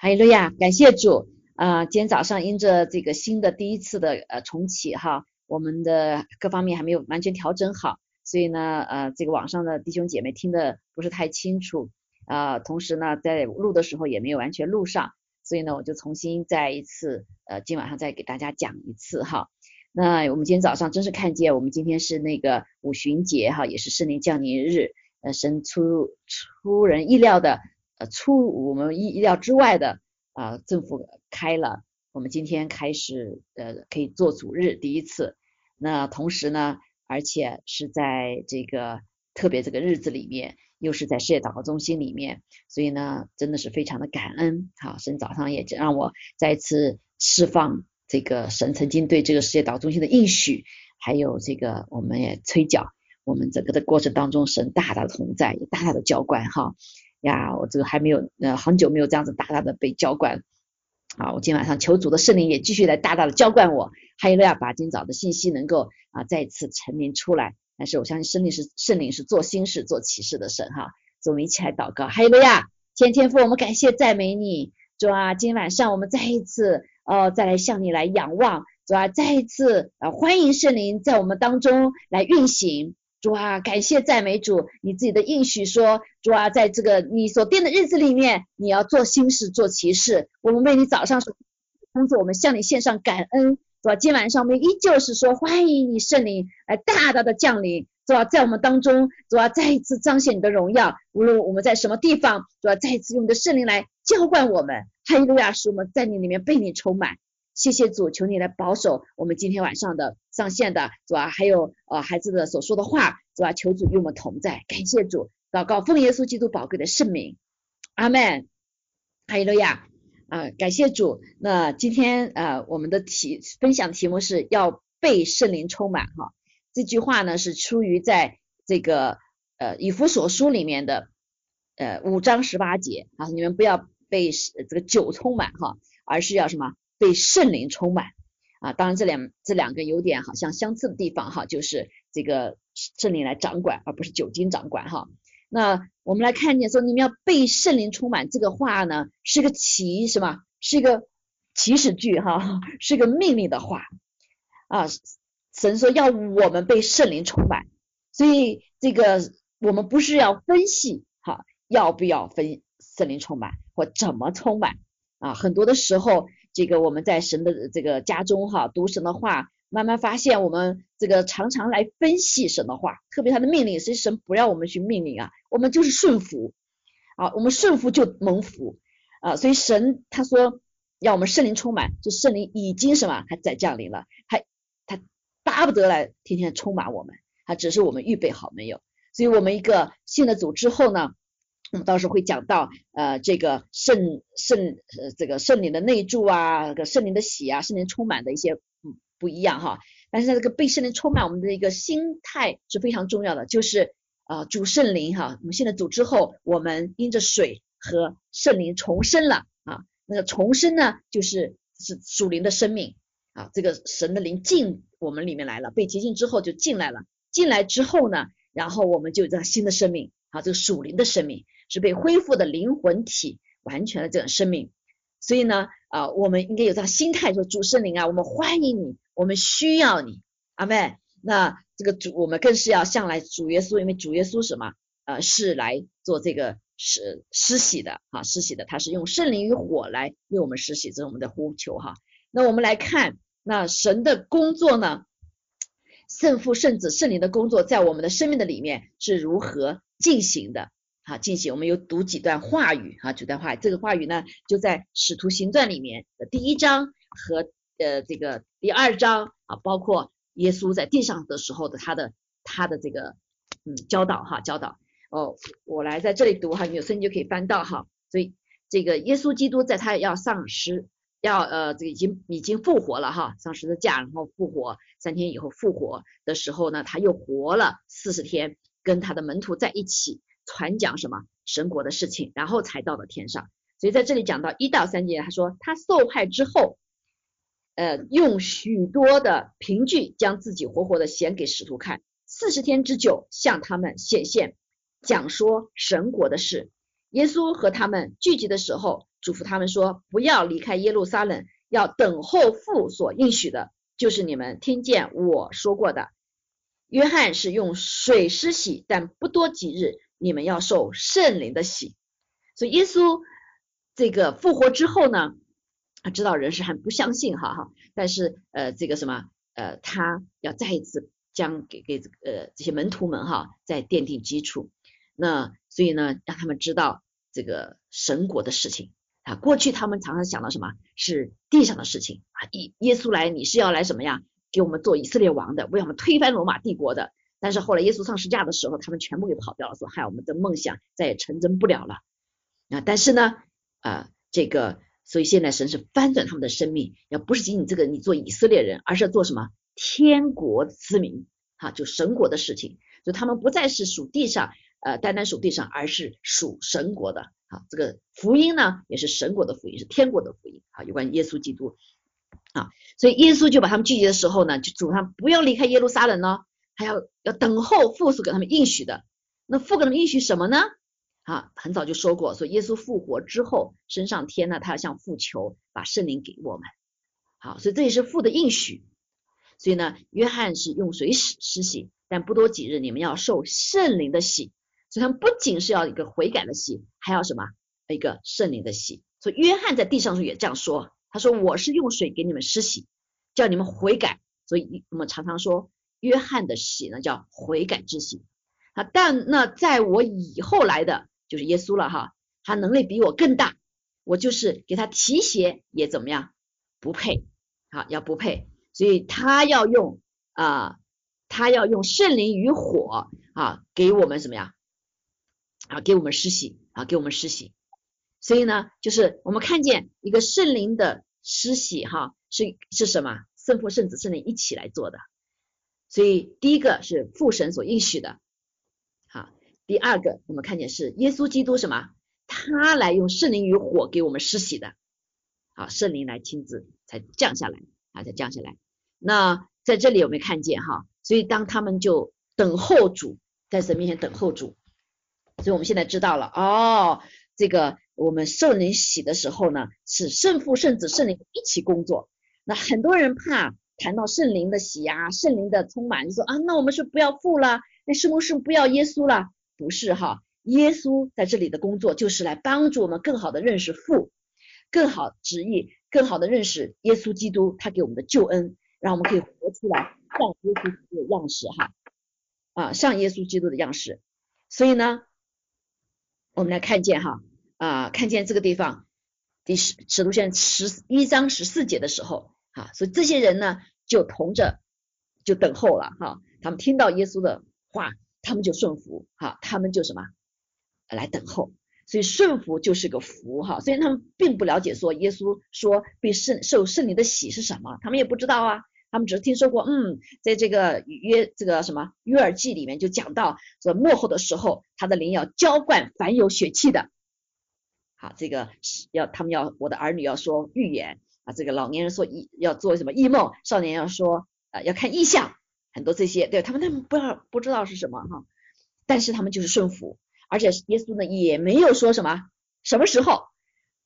哈利路亚，感谢主啊！今天早上因着这个新的第一次的呃重启哈，我们的各方面还没有完全调整好，所以呢呃这个网上的弟兄姐妹听的不是太清楚啊，同时呢在录的时候也没有完全录上，所以呢我就重新再一次呃今晚上再给大家讲一次哈。那我们今天早上真是看见我们今天是那个五旬节哈，也是圣灵降临日，呃神出出人意料的。呃，出我们意意料之外的啊，政府开了，我们今天开始呃可以做主日第一次。那同时呢，而且是在这个特别这个日子里面，又是在世界祷告中心里面，所以呢，真的是非常的感恩。好，神早上也让我再次释放这个神曾经对这个世界祷告中心的应许，还有这个我们也催缴我们整个的过程当中，神大大的同在，也大大的浇灌哈。呀，我这个还没有，呃，很久没有这样子大大的被浇灌啊！我今晚上求主的圣灵也继续来大大的浇灌我，还有呢，把今早的信息能够啊再次陈明出来。但是我相信圣灵是圣灵是做新事、做启示的神哈。所以我们一起来祷告，还有了呀，天天父，我们感谢赞美你，主啊，今晚上我们再一次哦，再来向你来仰望，主啊，再一次啊欢迎圣灵在我们当中来运行。主啊，感谢赞美主，你自己的应许说，主啊，在这个你所定的日子里面，你要做新事，做奇事。我们为你早上工作，我们向你献上感恩，是吧？今晚上我们依旧是说，欢迎你圣灵来大大的降临，是吧？在我们当中，主啊，再一次彰显你的荣耀。无论我们在什么地方，主啊，再一次用你的圣灵来浇灌我们。哈利路亚，使我们在你里面被你充满。谢谢主，求你来保守我们今天晚上的上线的，是吧？还有呃孩子的所说的话，是吧？求主与我们同在，感谢主，祷告奉耶稣基督宝贵的圣名，阿门。哈利路亚啊，感谢主。那今天呃我们的题分享题目是要被圣灵充满哈。这句话呢是出于在这个呃以弗所书里面的呃五章十八节啊，你们不要被这个酒充满哈，而是要什么？被圣灵充满啊，当然这两这两个有点好像相似的地方哈，就是这个圣灵来掌管，而不是酒精掌管哈。那我们来看见说，你们要被圣灵充满这个话呢，是个祈什么？是一个祈使句哈，是个命令的话啊。神说要我们被圣灵充满，所以这个我们不是要分析哈，要不要分圣灵充满或怎么充满啊？很多的时候。这个我们在神的这个家中哈，读神的话，慢慢发现我们这个常常来分析神的话，特别他的命令，所以神不让我们去命令啊，我们就是顺服啊，我们顺服就蒙福啊，所以神他说要我们圣灵充满，就圣灵已经什么还在降临了，还他巴不得来天天充满我们，他只是我们预备好没有，所以我们一个信了主之后呢。我们到时候会讲到呃这个圣圣呃这个圣灵的内住啊，个圣灵的喜啊，圣灵充满的一些嗯不一样哈。但是在这个被圣灵充满，我们的一个心态是非常重要的，就是啊主圣灵哈，我们现在主之后，我们因着水和圣灵重生了啊。那个重生呢，就是是属灵的生命啊，这个神的灵进我们里面来了，被洁净之后就进来了，进来之后呢，然后我们就有这新的生命啊，这个属灵的生命。是被恢复的灵魂体，完全的这种生命，所以呢，啊，我们应该有这样心态，说主圣灵啊，我们欢迎你，我们需要你，阿妹，那这个主，我们更是要向来主耶稣，因为主耶稣什么，呃，是来做这个施施洗的，哈，施洗的，他是用圣灵与火来为我们施洗，这是我们的呼求，哈。那我们来看，那神的工作呢，圣父、圣子、圣灵的工作，在我们的生命的里面是如何进行的？好，进行我们有读几段话语哈，几段话，这个话语呢就在使徒行传里面的第一章和呃这个第二章啊，包括耶稣在地上的时候的他的他的这个嗯教导哈教导哦，我来在这里读哈，你有圣经就可以翻到哈，所以这个耶稣基督在他要丧失要呃这个已经已经复活了哈，上十字架然后复活三天以后复活的时候呢，他又活了四十天，跟他的门徒在一起。传讲什么神国的事情，然后才到了天上。所以在这里讲到一到三节，他说他受害之后，呃，用许多的凭据将自己活活的显给使徒看，四十天之久向他们显现，讲说神国的事。耶稣和他们聚集的时候，嘱咐他们说：不要离开耶路撒冷，要等候父所应许的，就是你们听见我说过的。约翰是用水施洗，但不多几日，你们要受圣灵的洗。所以耶稣这个复活之后呢，他知道人是很不相信哈哈，但是呃这个什么呃他要再一次将给给呃这些门徒们哈再奠定基础。那所以呢，让他们知道这个神国的事情啊。过去他们常常想到什么是地上的事情啊，耶耶稣来你是要来什么呀？给我们做以色列王的，为我们推翻罗马帝国的。但是后来耶稣上十架的时候，他们全部给跑掉了，说害我们的梦想再也成真不了了。啊，但是呢，啊，这个，所以现在神是翻转他们的生命，要不是仅仅这个你做以色列人，而是要做什么天国之民，哈，就神国的事情。就他们不再是属地上，呃，单单属地上，而是属神国的。啊，这个福音呢，也是神国的福音，是天国的福音。啊，有关耶稣基督。啊，所以耶稣就把他们聚集的时候呢，就嘱咐他不要离开耶路撒冷呢，还要要等候父所给他们应许的。那父给他们应许什么呢？啊，很早就说过，说耶稣复活之后升上天呢，他要向父求把圣灵给我们。好，所以这也是父的应许。所以呢，约翰是用水洗施洗，但不多几日你们要受圣灵的洗。所以他们不仅是要一个悔改的洗，还要什么一个圣灵的洗。所以约翰在地上时候也这样说。他说：“我是用水给你们施洗，叫你们悔改。所以我们常常说，约翰的喜呢叫悔改之喜啊。但那在我以后来的就是耶稣了哈，他能力比我更大，我就是给他提鞋也怎么样不配，啊要不配。所以他要用啊，他要用圣灵与火啊，给我们什么呀？啊，给我们施洗啊，给我们施洗。”所以呢，就是我们看见一个圣灵的施洗，哈，是是什么？圣父、圣子、圣灵一起来做的。所以第一个是父神所应许的，好，第二个我们看见是耶稣基督什么？他来用圣灵与火给我们施洗的，好，圣灵来亲自才降下来，啊，才降下来。那在这里有没有看见哈？所以当他们就等候主，在神面前等候主，所以我们现在知道了哦，这个。我们圣灵洗的时候呢，是圣父、圣子、圣灵一起工作。那很多人怕谈到圣灵的洗呀，圣灵的充满，就说啊，那我们是不要父了，那是不是不要耶稣了？不是哈，耶稣在这里的工作就是来帮助我们更好的认识父，更好旨意，更好的认识耶稣基督，他给我们的救恩，让我们可以活出来像耶稣基督的样式哈，啊，像耶稣基督的样式。所以呢，我们来看见哈。啊，看见这个地方第十使徒行十一章十四节的时候，啊，所以这些人呢就同着就等候了，哈，他们听到耶稣的话，他们就顺服，哈，他们就什么来等候，所以顺服就是个福，哈，虽然他们并不了解说耶稣说被圣受圣灵的喜是什么，他们也不知道啊，他们只是听说过，嗯，在这个约这个什么约尔记里面就讲到说末后的时候，他的灵要浇灌凡有血气的。好，这个要他们要我的儿女要说预言啊，这个老年人说一要做什么异梦，少年要说啊要看异象，很多这些对他们他们不要不知道是什么哈，但是他们就是顺服，而且耶稣呢也没有说什么什么时候，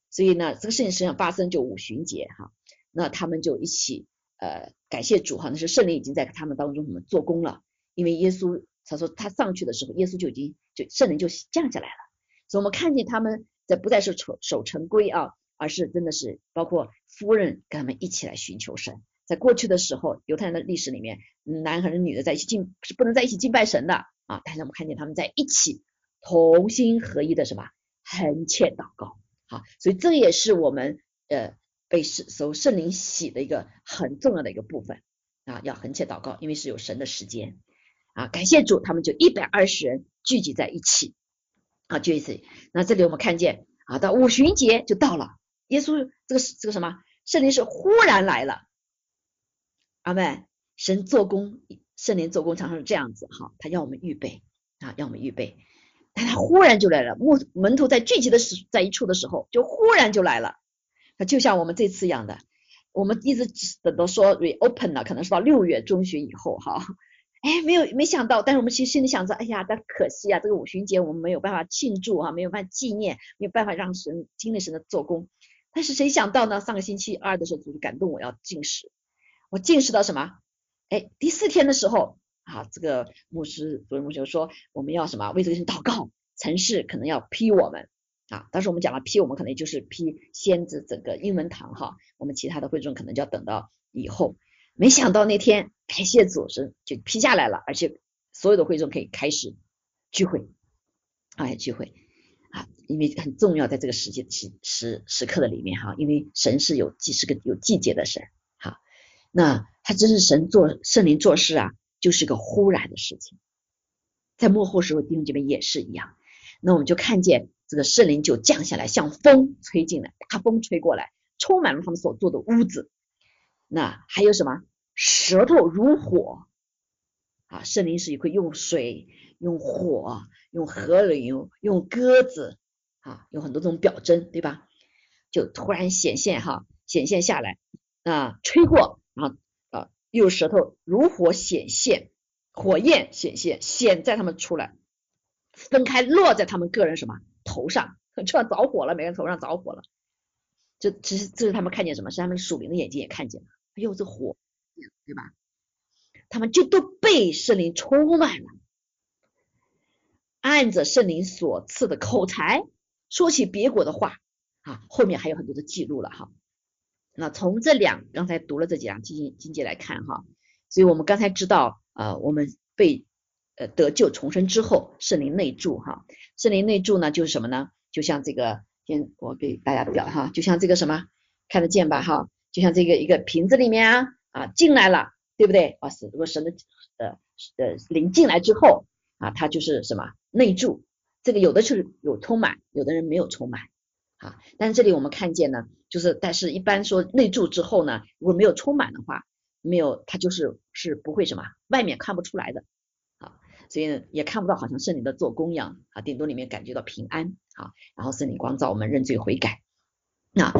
所以呢这个事情实际上发生就五旬节哈，那他们就一起呃感谢主哈，那是圣灵已经在他们当中什么做工了，因为耶稣他说他上去的时候，耶稣就已经就圣灵就降下来了，所以我们看见他们。这不再是守守成规啊，而是真的是包括夫人跟他们一起来寻求神。在过去的时候，犹太人的历史里面，男和女的在一起敬是不能在一起敬拜神的啊。但是我们看见他们在一起同心合一的什么横切祷告，好，所以这也是我们呃被圣受圣灵洗的一个很重要的一个部分啊，要横切祷告，因为是有神的时间啊。感谢主，他们就一百二十人聚集在一起。啊，就一次。那这里我们看见啊，到五旬节就到了。耶稣这个这个什么圣灵是忽然来了。阿妹，神做工，圣灵做工常常是这样子哈，他要我们预备啊，要我们预备。但他忽然就来了，门门徒在聚集的时在一处的时候，就忽然就来了。那就像我们这次一样的，我们一直等到说 reopen 了，可能是到六月中旬以后哈，哎，没有没想到，但是我们其实心里想着，哎呀，但可惜啊，这个五旬节我们没有办法庆祝啊，没有办法纪念，没有办法让神经历神的做工。但是谁想到呢？上个星期二的时候，主感动我要进食，我进食到什么？哎，第四天的时候啊，这个牧师主任牧师说我们要什么？为这个人祷告，城市可能要批我们啊。当时我们讲了批我们，可能就是批先知整个英文堂哈，我们其他的会众可能就要等到以后。没想到那天感谢主神就批下来了，而且所有的会众可以开始聚会，哎聚会，因为很重要，在这个时节时时时刻的里面哈，因为神是有季是个有季节的神，好，那他真是神做圣灵做事啊，就是个忽然的事情，在幕后时候弟兄姐妹也是一样，那我们就看见这个圣灵就降下来，像风吹进来，大风吹过来，充满了他们所住的屋子。那还有什么？舌头如火啊！圣灵是会用水、用火、用河流、用鸽子啊，有很多这种表征，对吧？就突然显现哈，显现下来啊，吹过，然后啊，又舌头如火显现，火焰显现，显在他们出来，分开落在他们个人什么头上，就要着火了，每个人头上着火了。这其实这是他们看见什么？是他们属灵的眼睛也看见了。哎呦，这火，对吧？他们就都被圣灵充满了，按着圣灵所赐的口才说起别国的话啊，后面还有很多的记录了哈。那从这两刚才读了这几样经经节来看哈，所以我们刚才知道啊，我们被呃得救重生之后，圣灵内住哈，圣灵内住呢就是什么呢？就像这个，先我给大家表哈，就像这个什么看得见吧哈。就像这个一个瓶子里面啊啊进来了，对不对？啊是，如果神的呃呃灵进来之后啊，它就是什么内住，这个有的是有充满，有的人没有充满啊。但是这里我们看见呢，就是但是一般说内住之后呢，如果没有充满的话，没有它就是是不会什么外面看不出来的啊，所以呢也看不到好像圣灵的做工一样啊，顶多里面感觉到平安啊，然后圣灵光照我们认罪悔改。那，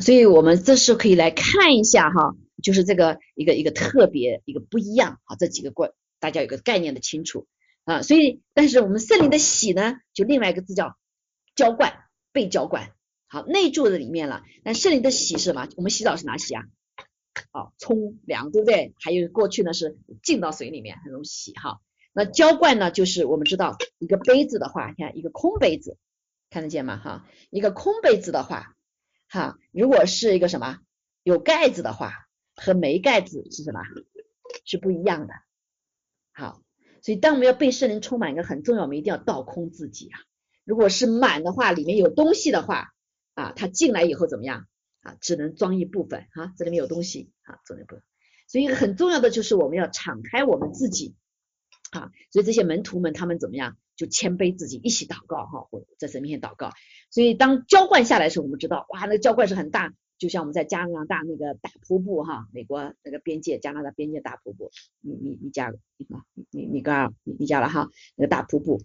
所以我们这时候可以来看一下哈，就是这个一个一个特别一个不一样啊，这几个关大家有个概念的清楚啊。所以，但是我们圣灵的洗呢，就另外一个字叫浇灌，被浇灌，好内住的里面了。那圣灵的洗是什么？我们洗澡是哪洗啊？好，冲凉，对不对？还有过去呢是浸到水里面很容易洗哈。那浇灌呢，就是我们知道一个杯子的话，你看一个空杯子，看得见吗？哈，一个空杯子的话。哈，如果是一个什么有盖子的话，和没盖子是什么？是不一样的。好，所以当我们要被圣灵充满，一个很重要，我们一定要倒空自己啊。如果是满的话，里面有东西的话啊，它进来以后怎么样啊？只能装一部分哈，这里面有东西啊，装一部分。所以很重要的就是我们要敞开我们自己啊。所以这些门徒们他们怎么样？就谦卑自己，一起祷告哈，或者在神面前祷告。所以当浇灌下来的时候，我们知道哇，那个浇灌是很大，就像我们在加拿大那个大瀑布哈，美国那个边界加拿大边界大瀑布，你你你加你你你哥你你加了哈，那个大瀑布，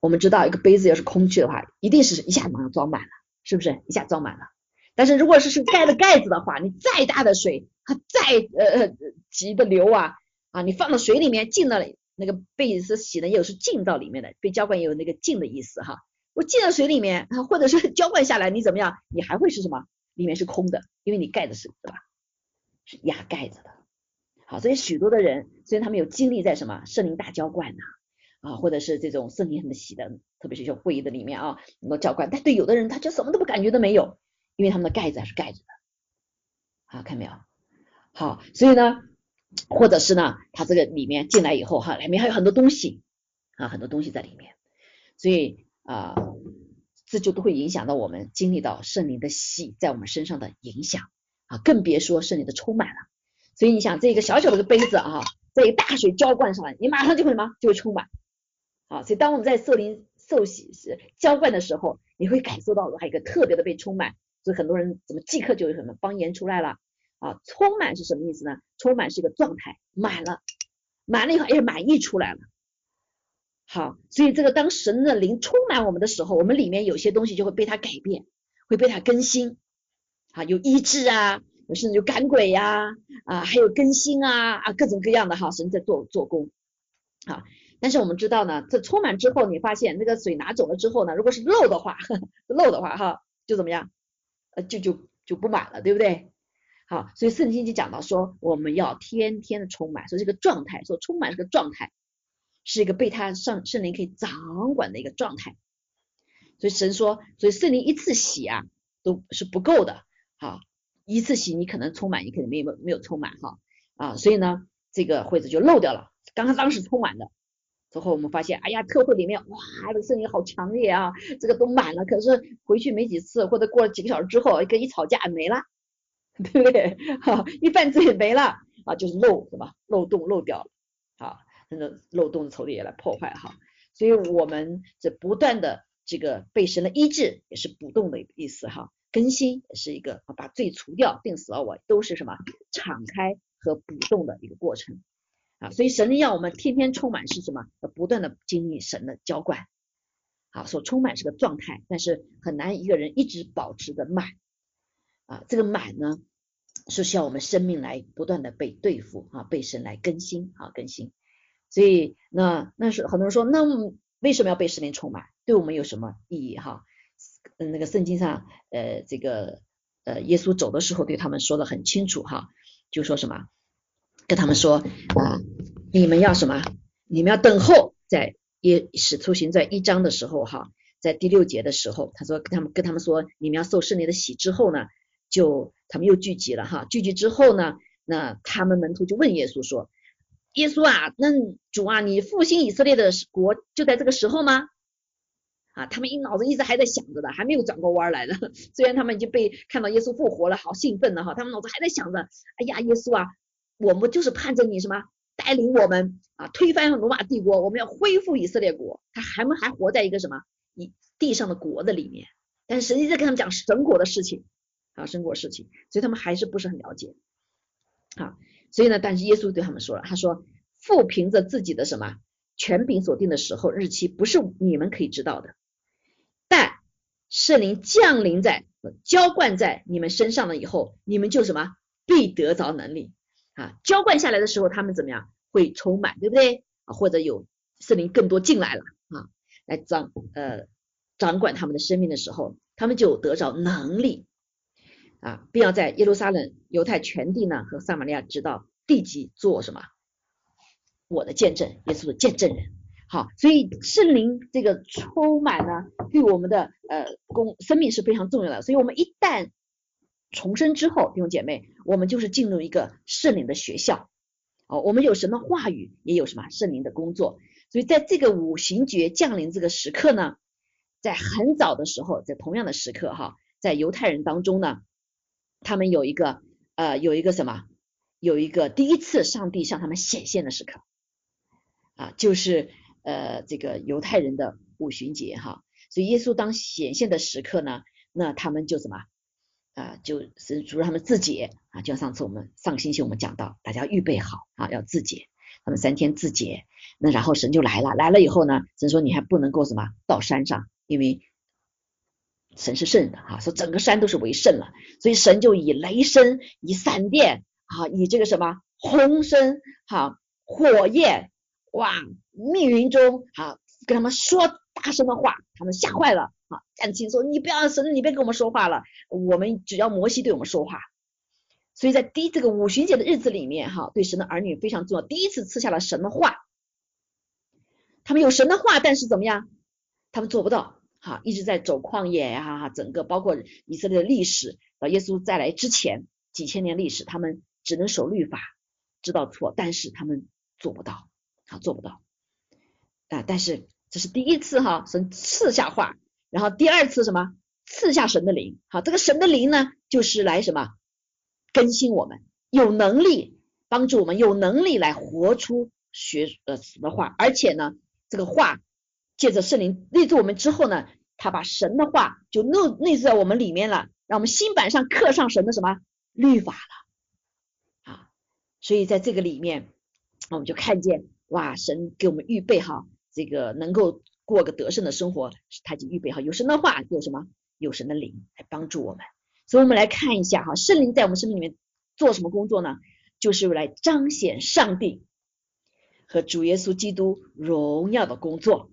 我们知道一个杯子要是空去的话，一定是一下马上装满了，是不是？一下装满了。但是如果是是盖了盖子的话，你再大的水，它再呃呃急的流啊啊，你放到水里面进了。那个被是洗的，也有是浸到里面的，被浇灌也有那个浸的意思哈。我浸到水里面，或者是 浇灌下来，你怎么样？你还会是什么？里面是空的，因为你盖的是对吧？是压盖子的。好，所以许多的人，虽然他们有经历在什么圣灵大浇灌呐啊，或者是这种圣灵很喜的，特别是像会议的里面啊，能够浇灌，但对有的人他就什么都不感觉都没有，因为他们的盖子还是盖着的。好看没有？好，所以呢。或者是呢，他这个里面进来以后哈，里面还有很多东西啊，很多东西在里面，所以啊，这就都会影响到我们经历到圣灵的喜在我们身上的影响啊，更别说圣灵的充满了。所以你想，这一个小小的个杯子啊，这一大水浇灌上来，你马上就会什么，就会充满。好，所以当我们在受灵受洗时浇灌的时候，你会感受到还有一个特别的被充满。所以很多人怎么即刻就有什么方言出来了。啊，充满是什么意思呢？充满是一个状态，满了，满了以后，哎，满溢出来了。好，所以这个当神的灵充满我们的时候，我们里面有些东西就会被它改变，会被它更新。啊，有医治啊，有甚至有赶鬼呀啊，还有更新啊啊，各种各样的哈，神在做做工啊。但是我们知道呢，这充满之后，你发现那个水拿走了之后呢，如果是漏的话，漏的话哈，就怎么样？呃，就就就不满了，对不对？好，所以圣经就讲到说，我们要天天的充满，说这个状态，说充满是个状态，是一个被他圣圣灵可以掌管的一个状态。所以神说，所以圣灵一次洗啊都是不够的，好，一次洗你可能充满，你可能没有没有充满哈啊，所以呢，这个会子就漏掉了。刚刚当时充满的，之后我们发现，哎呀，特会里面哇，这个圣灵好强烈啊，这个都满了，可是回去没几次，或者过了几个小时之后，跟一吵架没了。对不对？好，一犯罪没了啊，就是漏什么漏洞漏掉了，那个漏洞的仇敌也来破坏哈，所以我们这不断的这个被神的医治也是补洞的意思哈，更新也是一个把罪除掉，定死了我都是什么敞开和补洞的一个过程啊，所以神要我们天天充满是什么？不断的经历神的浇灌，好，所充满是个状态，但是很难一个人一直保持的满。啊，这个满呢是需要我们生命来不断的被对付啊，被神来更新啊，更新。所以那那是很多人说，那为什么要被神灵充满？对我们有什么意义哈？嗯，那个圣经上呃这个呃耶稣走的时候对他们说的很清楚哈，就说什么跟他们说啊，你们要什么？你们要等候，在耶使徒行传一章的时候哈，在第六节的时候，他说跟他们跟他们说，你们要受圣灵的洗之后呢？就他们又聚集了哈，聚集之后呢，那他们门徒就问耶稣说：“耶稣啊，那主啊，你复兴以色列的国就在这个时候吗？”啊，他们一脑子一直还在想着的，还没有转过弯来的。虽然他们已经被看到耶稣复活了，好兴奋的哈，他们脑子还在想着：“哎呀，耶稣啊，我们就是盼着你什么带领我们啊，推翻罗马帝国，我们要恢复以色列国。”他还们还活在一个什么一地上的国的里面，但是神一直跟他们讲神国的事情。啊，神国事情，所以他们还是不是很了解。好，所以呢，但是耶稣对他们说了，他说父凭着自己的什么权柄所定的时候日期，不是你们可以知道的。但圣灵降临在浇灌在你们身上了以后，你们就什么必得着能力啊。浇灌下来的时候，他们怎么样会充满，对不对啊？或者有圣灵更多进来了啊，来掌呃掌管他们的生命的时候，他们就得着能力。啊，并要在耶路撒冷、犹太全地呢和撒玛利亚直到地极做什么？我的见证，耶稣的见证人。好，所以圣灵这个充满呢，对我们的呃公生命是非常重要的。所以我们一旦重生之后，弟兄姐妹，我们就是进入一个圣灵的学校。哦，我们有什么话语，也有什么圣灵的工作。所以在这个五行节降临这个时刻呢，在很早的时候，在同样的时刻哈，在犹太人当中呢。他们有一个呃，有一个什么，有一个第一次上帝向他们显现的时刻。啊，就是呃这个犹太人的五旬节哈。所以耶稣当显现的时刻呢，那他们就什么？啊，就是主让他们自洁啊，就像上次我们上星期我们讲到，大家预备好啊，要自洁，他们三天自洁，那然后神就来了，来了以后呢，神说你还不能够什么？到山上，因为。神是圣的哈，说整个山都是为圣了，所以神就以雷声、以闪电啊，以这个什么轰声、哈火焰，哇，密云中啊，跟他们说大声的话，他们吓坏了啊，站起说你不要神，你别跟我们说话了，我们只要摩西对我们说话。所以在第这个五旬节的日子里面哈，对神的儿女非常重要，第一次赐下了神的话，他们有神的话，但是怎么样，他们做不到。哈，一直在走旷野呀，哈，整个包括以色列的历史，到耶稣再来之前几千年历史，他们只能守律法，知道错，但是他们做不到，啊，做不到。啊，但是这是第一次哈，神赐下话，然后第二次什么，赐下神的灵，好，这个神的灵呢，就是来什么？更新我们，有能力帮助我们，有能力来活出学呃什么话，而且呢，这个话。借着圣灵内住我们之后呢，他把神的话就内内住在我们里面了，让我们心版上刻上神的什么律法了啊！所以在这个里面，我们就看见哇，神给我们预备好这个能够过个得胜的生活，他就预备好有神的话，有什么有神的灵来帮助我们。所以我们来看一下哈，圣灵在我们生命里面做什么工作呢？就是来彰显上帝和主耶稣基督荣耀的工作，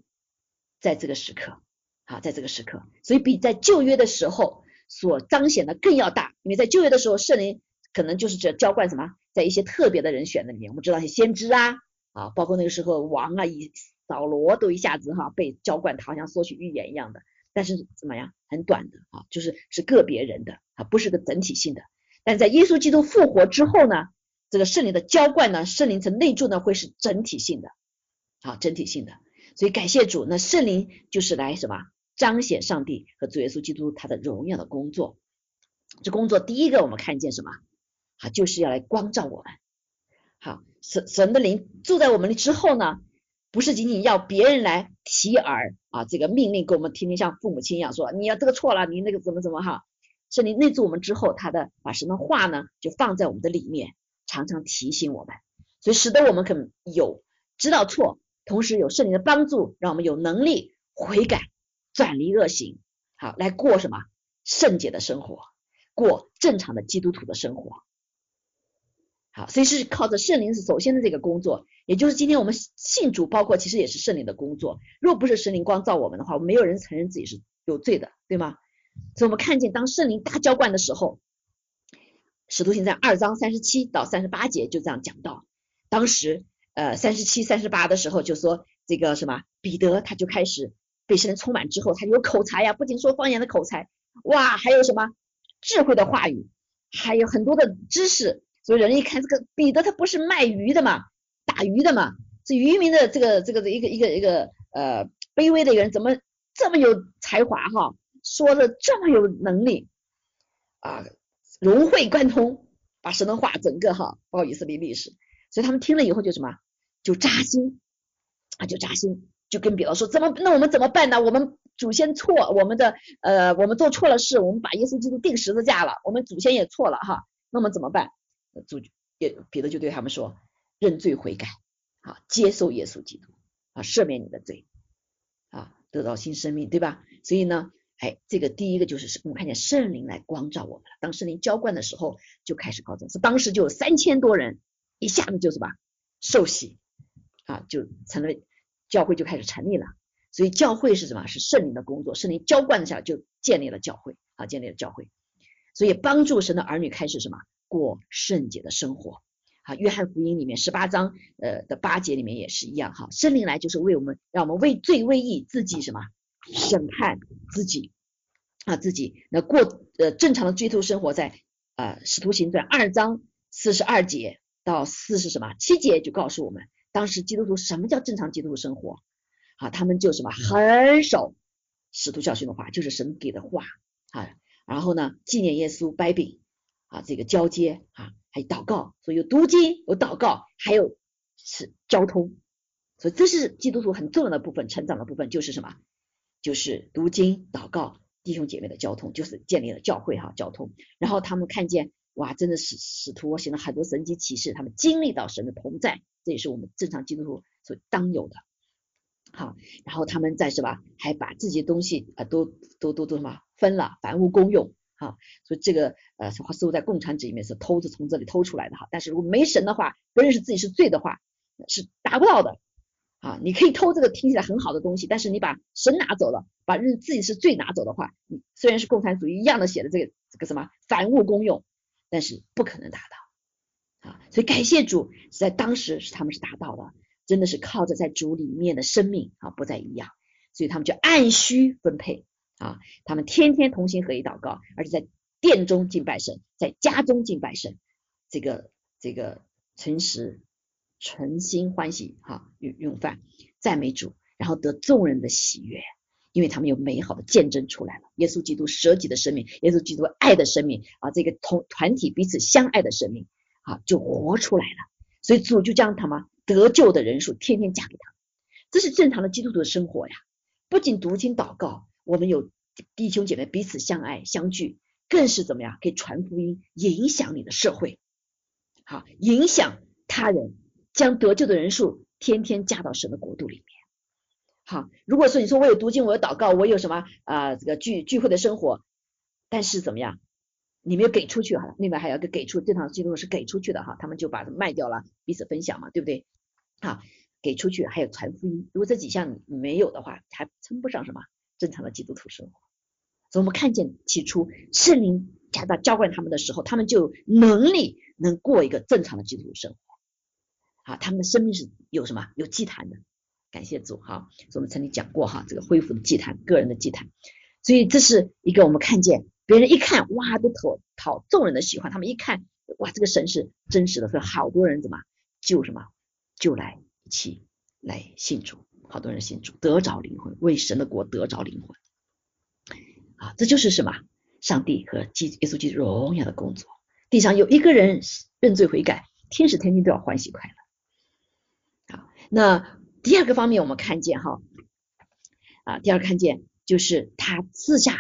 在这个时刻，好，在这个时刻，所以比在旧约的时候所彰显的更要大。因为在旧约的时候，圣灵可能就是这浇灌什么，在一些特别的人选的里面，我们知道一些先知啊，啊，包括那个时候王啊，以扫罗都一下子哈被浇灌，好像说起预言一样的。但是怎么样，很短的啊，就是是个别人的啊，不是个整体性的。但在耶稣基督复活之后呢？这个圣灵的浇灌呢，圣灵层内住呢，会是整体性的，好，整体性的。所以感谢主，那圣灵就是来什么彰显上帝和主耶稣基督他的荣耀的工作。这工作第一个我们看见什么？啊，就是要来光照我们。好，神神的灵住在我们之后呢，不是仅仅要别人来提耳啊，这个命令给我们听听，像父母亲一样说，你要这个错了，你那个怎么怎么哈。圣灵内住我们之后，他的把神的话呢，就放在我们的里面。常常提醒我们，所以使得我们可能有知道错，同时有圣灵的帮助，让我们有能力悔改、转离恶行，好来过什么圣洁的生活，过正常的基督徒的生活。好，所以是靠着圣灵是首先的这个工作，也就是今天我们信主，包括其实也是圣灵的工作。若不是圣灵光照我们的话，没有人承认自己是有罪的，对吗？所以我们看见当圣灵大浇灌的时候。使徒行传二章三十七到三十八节就这样讲到，当时呃三十七三十八的时候就说这个什么彼得他就开始被神充满之后，他有口才呀，不仅说方言的口才，哇，还有什么智慧的话语，还有很多的知识。所以人一看这个彼得他不是卖鱼的嘛，打鱼的嘛，是渔民的这个这个的一个一个一个呃卑微的一个人，怎么这么有才华哈，说的这么有能力啊？融会贯通，把神的话整个哈包以色列历史，所以他们听了以后就什么，就扎心啊，就扎心，就跟彼得说，怎么那我们怎么办呢？我们祖先错，我们的呃我们做错了事，我们把耶稣基督钉十字架了，我们祖先也错了哈，那么怎么办？主也彼得就对他们说，认罪悔改啊，接受耶稣基督啊，赦免你的罪啊，得到新生命，对吧？所以呢。哎，这个第一个就是我们看见圣灵来光照我们了。当圣灵浇灌的时候，就开始高增，是当时就有三千多人，一下子就什么受洗啊，就成了教会就开始成立了。所以教会是什么？是圣灵的工作，圣灵浇灌下就建立了教会啊，建立了教会。所以帮助神的儿女开始什么过圣洁的生活啊。约翰福音里面十八章呃的八节里面也是一样哈，圣灵来就是为我们让我们为罪为义自己什么。审判自己啊，自己那过呃正常的追求生活，在啊使徒行传二章四十二节到四十什么七节就告诉我们，当时基督徒什么叫正常基督徒生活啊？他们就什么很守使徒教训的话，就是神给的话啊。然后呢，纪念耶稣掰饼啊，这个交接啊，还有祷告，所以有读经，有祷告，还有是交通，所以这是基督徒很重要的部分，成长的部分就是什么？就是读经、祷告、弟兄姐妹的交通，就是建立了教会哈交通。然后他们看见哇，真的是使徒行了很多神迹奇事，他们经历到神的同在，这也是我们正常基督徒所当有的。好，然后他们在是吧，还把自己的东西啊都都都都什么分了，凡物公用。哈，所以这个呃似乎在共产主义里面是偷着从这里偷出来的哈。但是如果没神的话，不认识自己是罪的话，是达不到的。啊，你可以偷这个听起来很好的东西，但是你把神拿走了，把认自己是罪拿走的话，你虽然是共产主义一样的写的这个这个什么凡物公用，但是不可能达到啊。所以感谢主，是在当时是他们是达到的，真的是靠着在主里面的生命啊不再一样，所以他们就按需分配啊，他们天天同心合一祷告，而且在殿中敬拜神，在家中敬拜神，这个这个诚实。存心欢喜哈用用饭赞美主，然后得众人的喜悦，因为他们有美好的见证出来了。耶稣基督舍己的生命，耶稣基督爱的生命啊，这个同团体彼此相爱的生命啊，就活出来了。所以主就将他们得救的人数天天加给他，这是正常的基督徒的生活呀。不仅读经祷告，我们有弟兄姐妹彼此相爱相聚，更是怎么样可以传福音，影响你的社会，好影响他人。将得救的人数天天加到神的国度里面。好，如果说你说我有读经，我有祷告，我有什么啊这个聚聚会的生活，但是怎么样？你没有给出去哈，另外还有个给出，正常基督徒是给出去的哈，他们就把它卖掉了，彼此分享嘛，对不对？好，给出去还有传福音，如果这几项没有的话，还称不上什么正常的基督徒生活。所以我们看见起初圣灵加大浇灌他们的时候，他们就能力能过一个正常的基督徒生活。好，他们的生命是有什么？有祭坛的，感谢主哈。我们曾经讲过哈，这个恢复的祭坛，个人的祭坛。所以这是一个我们看见。别人一看，哇，都讨讨众人的喜欢。他们一看，哇，这个神是真实的，所以好多人怎么就什么就来一起来信主，好多人信主，得着灵魂，为神的国得着灵魂。啊，这就是什么？上帝和基耶稣基督荣耀的工作。地上有一个人认罪悔改，天使天君都要欢喜快乐。好，那第二个方面我们看见哈，啊，第二看见就是他自下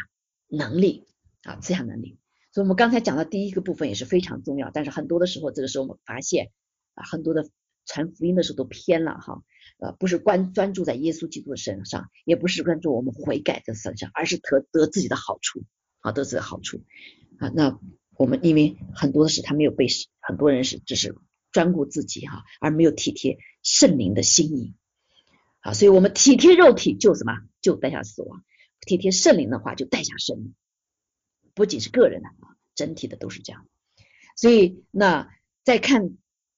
能力。啊，思想能力，所以我们刚才讲的第一个部分也是非常重要。但是很多的时候，这个时候我们发现啊，很多的传福音的时候都偏了哈，呃，不是关专注在耶稣基督的身上，也不是关注我们悔改的身上，而是得得自己的好处，啊，得自己的好处啊。那我们因为很多的事他没有被很多人是只是专顾自己哈，而没有体贴圣灵的心意啊，所以我们体贴肉体就什么就带下死亡，体贴圣灵的话就带下生命。不仅是个人的啊，整体的都是这样。所以那再看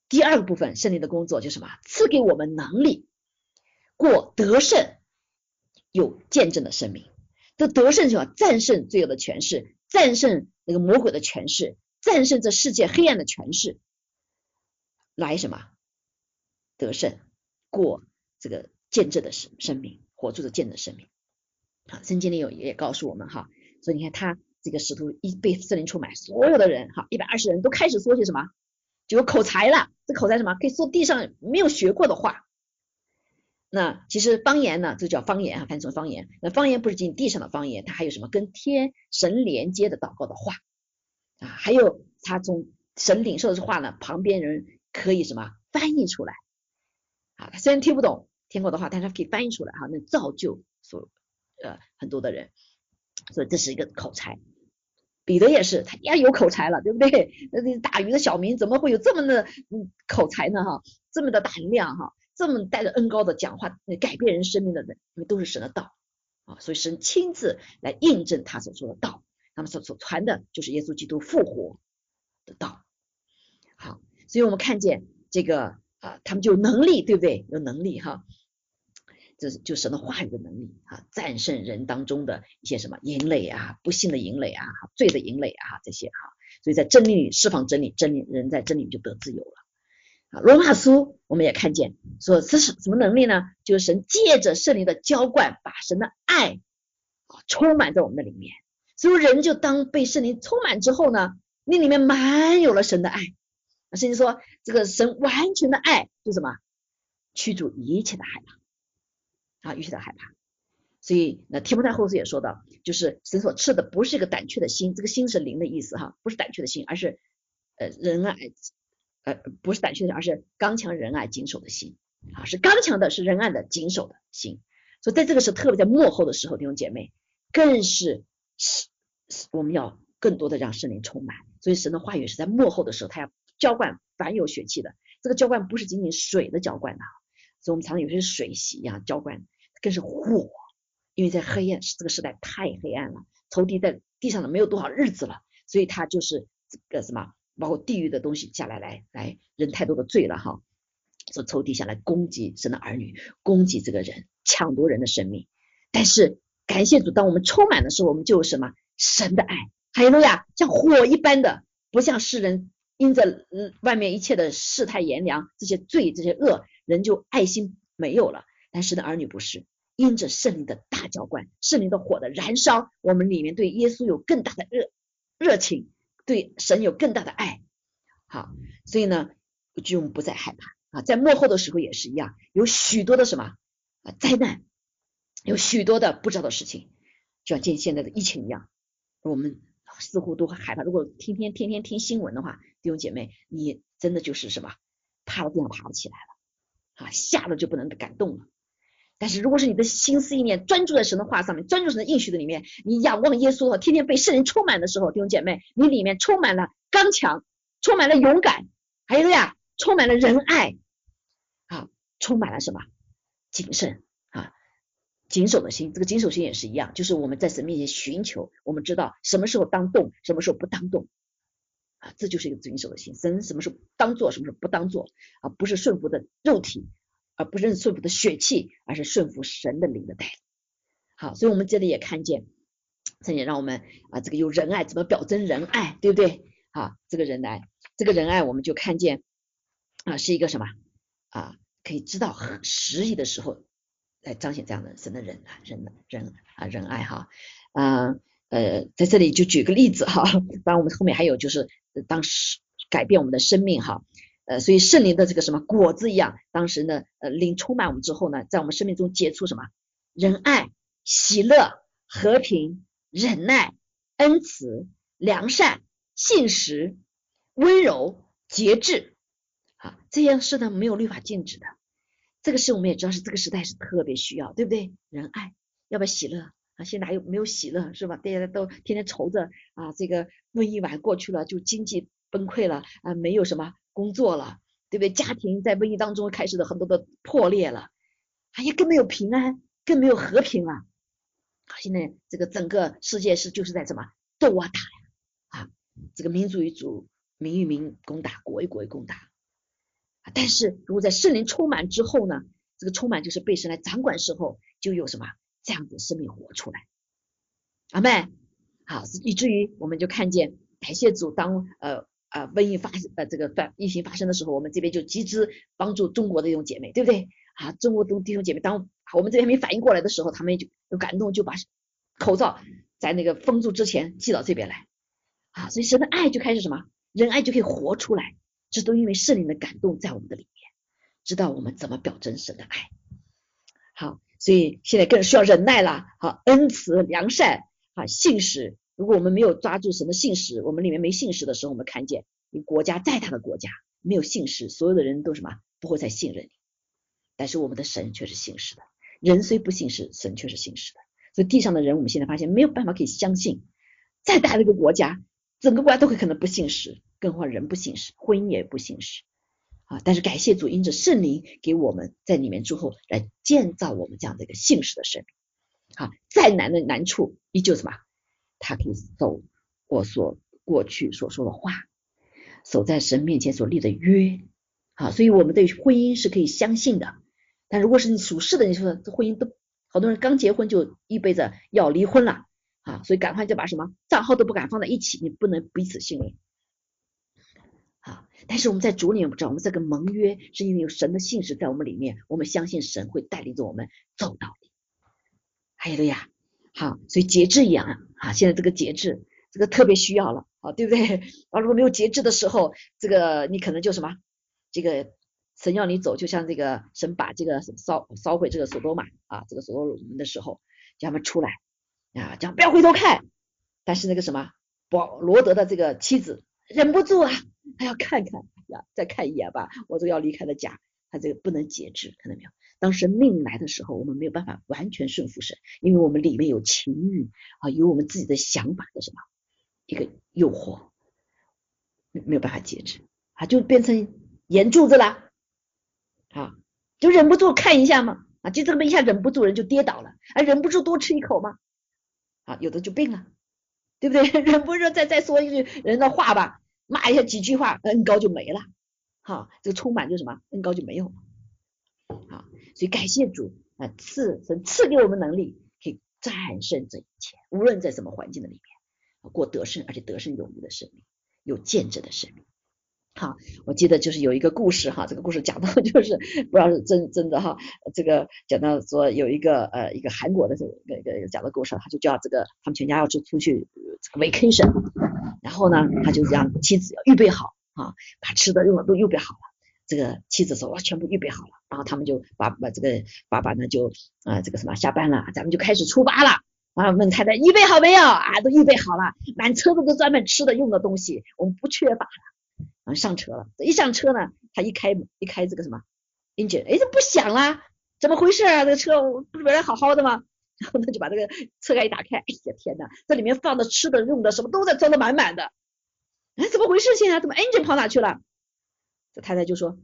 第二个部分，胜利的工作就是什么？赐给我们能力过得胜有见证的生命。这得胜什么？战胜罪恶的权势，战胜那个魔鬼的权势，战胜这世界黑暗的权势，来什么？得胜过这个见证的生生命，活出的见证生命。好，圣经里有也告诉我们哈，所以你看他。这个使徒一被圣灵充满，所有的人哈，一百二十人都开始说些什么，就有口才了。这口才什么？可以说地上没有学过的话。那其实方言呢，这叫方言啊，翻译成方言。那方言不是仅地上的方言，它还有什么跟天神连接的祷告的话啊？还有他从神领受的话呢，旁边人可以什么翻译出来啊？他虽然听不懂天国的话，但是他可以翻译出来哈，那造就所呃很多的人，所以这是一个口才。彼得也是，他也有口才了，对不对？那打鱼的小民怎么会有这么的嗯口才呢？哈，这么的胆量哈，这么带着恩高的讲话，改变人生命的人，因为都是神的道啊，所以神亲自来印证他所说的道，那么所所传的就是耶稣基督复活的道。好，所以我们看见这个啊，他们就有能力，对不对？有能力哈。这是就神的话语的能力啊，战胜人当中的一些什么淫累啊、不幸的淫累啊、罪的淫累啊这些哈，所以在真理里释放真理，真理人在真理里就得自由了啊。罗马书我们也看见说这是什么能力呢？就是神借着圣灵的浇灌，把神的爱啊充满在我们的里面，所以人就当被圣灵充满之后呢，那里面满有了神的爱，甚至说这个神完全的爱是什么？驱逐一切的害怕。啊，遇到害怕，所以那提摩太后书也说到，就是神所赐的不是一个胆怯的心，这个心是灵的意思哈，不是胆怯的心，而是呃仁爱，呃不是胆怯的，而是刚强仁爱谨守的心啊，是刚强的，是仁爱的谨守的心。所以在这个时候，特别在幕后的时候，弟兄姐妹，更是是我们要更多的让圣灵充满。所以神的话语是在幕后的时候，他要浇灌凡有血气的。这个浇灌不是仅仅水的浇灌呐，所以我们常常有些水洗一样浇灌。更是火，因为在黑暗这个时代太黑暗了，仇敌在地上的没有多少日子了，所以他就是这个什么，包括地狱的东西下来，来来人太多的罪了哈，说仇敌下来攻击神的儿女，攻击这个人，抢夺人的生命。但是感谢主，当我们充满的时候，我们就有什么？神的爱，还有路亚，像火一般的，不像世人因着外面一切的世态炎凉，这些罪这些恶人就爱心没有了，但是的儿女不是。因着圣灵的大浇灌，圣灵的火的燃烧，我们里面对耶稣有更大的热热情，对神有更大的爱。好，所以呢，就不再害怕啊。在幕后的时候也是一样，有许多的什么啊灾难，有许多的不知道的事情，就像今现在的疫情一样，我们似乎都很害怕。如果天天天天听新闻的话，弟兄姐妹，你真的就是什么，趴到地上爬不起来了啊，吓得就不能敢动了。但是如果是你的心思意念专注在神的话上面，专注神的应许的里面，你仰望耶稣，天天被圣灵充满的时候，弟兄姐妹，你里面充满了刚强，充满了勇敢，还有呀，充满了仁爱，啊，充满了什么？谨慎啊，谨守的心，这个谨守心也是一样，就是我们在神面前寻求，我们知道什么时候当动，什么时候不当动，啊，这就是一个谨守的心。神什么时候当做，什么时候不当做，啊，不是顺服的肉体。而不是顺服的血气，而是顺服神的灵的带领。好，所以我们这里也看见，这也让我们啊，这个有仁爱，怎么表征仁爱，对不对？啊，这个仁爱，这个仁爱，我们就看见啊，是一个什么啊？可以知道合时宜的时候来彰显这样的神的仁啊仁仁啊仁爱哈。嗯呃，在这里就举个例子哈，当然我们后面还有就是当时改变我们的生命哈。呃，所以圣灵的这个什么果子一样，当时呢，呃，灵充满我们之后呢，在我们生命中结出什么仁爱、喜乐、和平、忍耐、恩慈、良善、信实、温柔、节制，啊，这些事呢没有律法禁止的。这个是我们也知道是这个时代是特别需要，对不对？仁爱，要不要喜乐啊？现在还有没有喜乐是吧？大家都天天愁着啊，这个瘟疫完过去了，就经济崩溃了啊，没有什么。工作了，对不对？家庭在瘟疫当中开始的很多的破裂了，哎呀，更没有平安，更没有和平了。现在这个整个世界是就是在什么斗啊打呀啊，这个民族与族、民与民攻打，国与国与攻打。但是如果在圣灵充满之后呢，这个充满就是被神来掌管时候，就有什么这样子生命活出来。阿妹，好，以至于我们就看见感谢主当呃。啊，瘟疫发呃这个发疫情发生的时候，我们这边就集资帮助中国的这种姐妹，对不对？啊，中国的弟兄姐妹，当我们这边没反应过来的时候，他们就有感动，就把口罩在那个封住之前寄到这边来。啊，所以神的爱就开始什么，仁爱就可以活出来，这都因为圣灵的感动在我们的里面，知道我们怎么表征神的爱。好，所以现在更需要忍耐了。好，恩慈、良善、啊信实。如果我们没有抓住神的信实，我们里面没信实的时候，我们看见你国家再大的国家没有信实，所有的人都什么不会再信任你。但是我们的神却是信实的，人虽不信实，神却是信实的。所以地上的人，我们现在发现没有办法可以相信，再大的一个国家，整个国家都会可能不信实，更何况人不信实，婚姻也不信实啊。但是感谢主，因着圣灵给我们在里面之后来建造我们这样的一个信实的生命。好，再难的难处依旧什么？他可以守我所过去所说的话，守在神面前所立的约，啊，所以我们对婚姻是可以相信的。但如果是你属实的，你说这婚姻都好多人刚结婚就意味着要离婚了，啊，所以赶快就把什么账号都不敢放在一起，你不能彼此信任，啊，但是我们在主里面不知道，我们这个盟约是因为有神的信实在我们里面，我们相信神会带领着我们走到底。还有了呀。好，所以节制一样啊，现在这个节制，这个特别需要了，啊，对不对？啊，如果没有节制的时候，这个你可能就什么，这个神要你走，就像这个神把这个烧烧毁这个索多玛啊，这个索多鲁门的时候，叫他们出来啊，讲不要回头看。但是那个什么保罗德的这个妻子忍不住啊，他要看看呀，再看一眼吧，我就要离开的家，他这个不能节制，看到没有？当生命来的时候，我们没有办法完全顺服神，因为我们里面有情欲啊，有我们自己的想法的什么一个诱惑，没有办法节制啊，就变成眼柱子了啊，就忍不住看一下嘛啊，就这么一下忍不住人就跌倒了，啊，忍不住多吃一口嘛啊，有的就病了，对不对？忍不住再再说一句人的话吧，骂一下几句话，恩高就没了，哈，这个充满就什么恩高就没有。啊，所以感谢主啊，赐神赐给我们能力，可以战胜这一切，无论在什么环境的里面，过得胜而且得胜有余的生命，有见证的生命。好，我记得就是有一个故事哈，这个故事讲到就是 不知道是真真的哈，这个讲到说有一个呃一个韩国的这个那个讲的故事，他就叫这个他们全家要去出去这个 vacation，然后呢他就让妻子要预备好啊，把吃的用的都预备好了。这个妻子说，我全部预备好了，然后他们就把把这个爸爸呢就啊这个什么下班了，咱们就开始出发了。啊，问太太预备好没有？啊，都预备好了，满车子都专门吃的用的东西，我们不缺乏了。啊，上车了，这一上车呢，他一开一开这个什么 engine，哎，这不响啦，怎么回事啊？这个车不是本来好好的吗？然后他就把这个车盖一打开，哎呀天呐，这里面放的吃的用的什么都在装的满满的，哎怎么回事？现在怎么 engine 跑哪去了？这太太就说，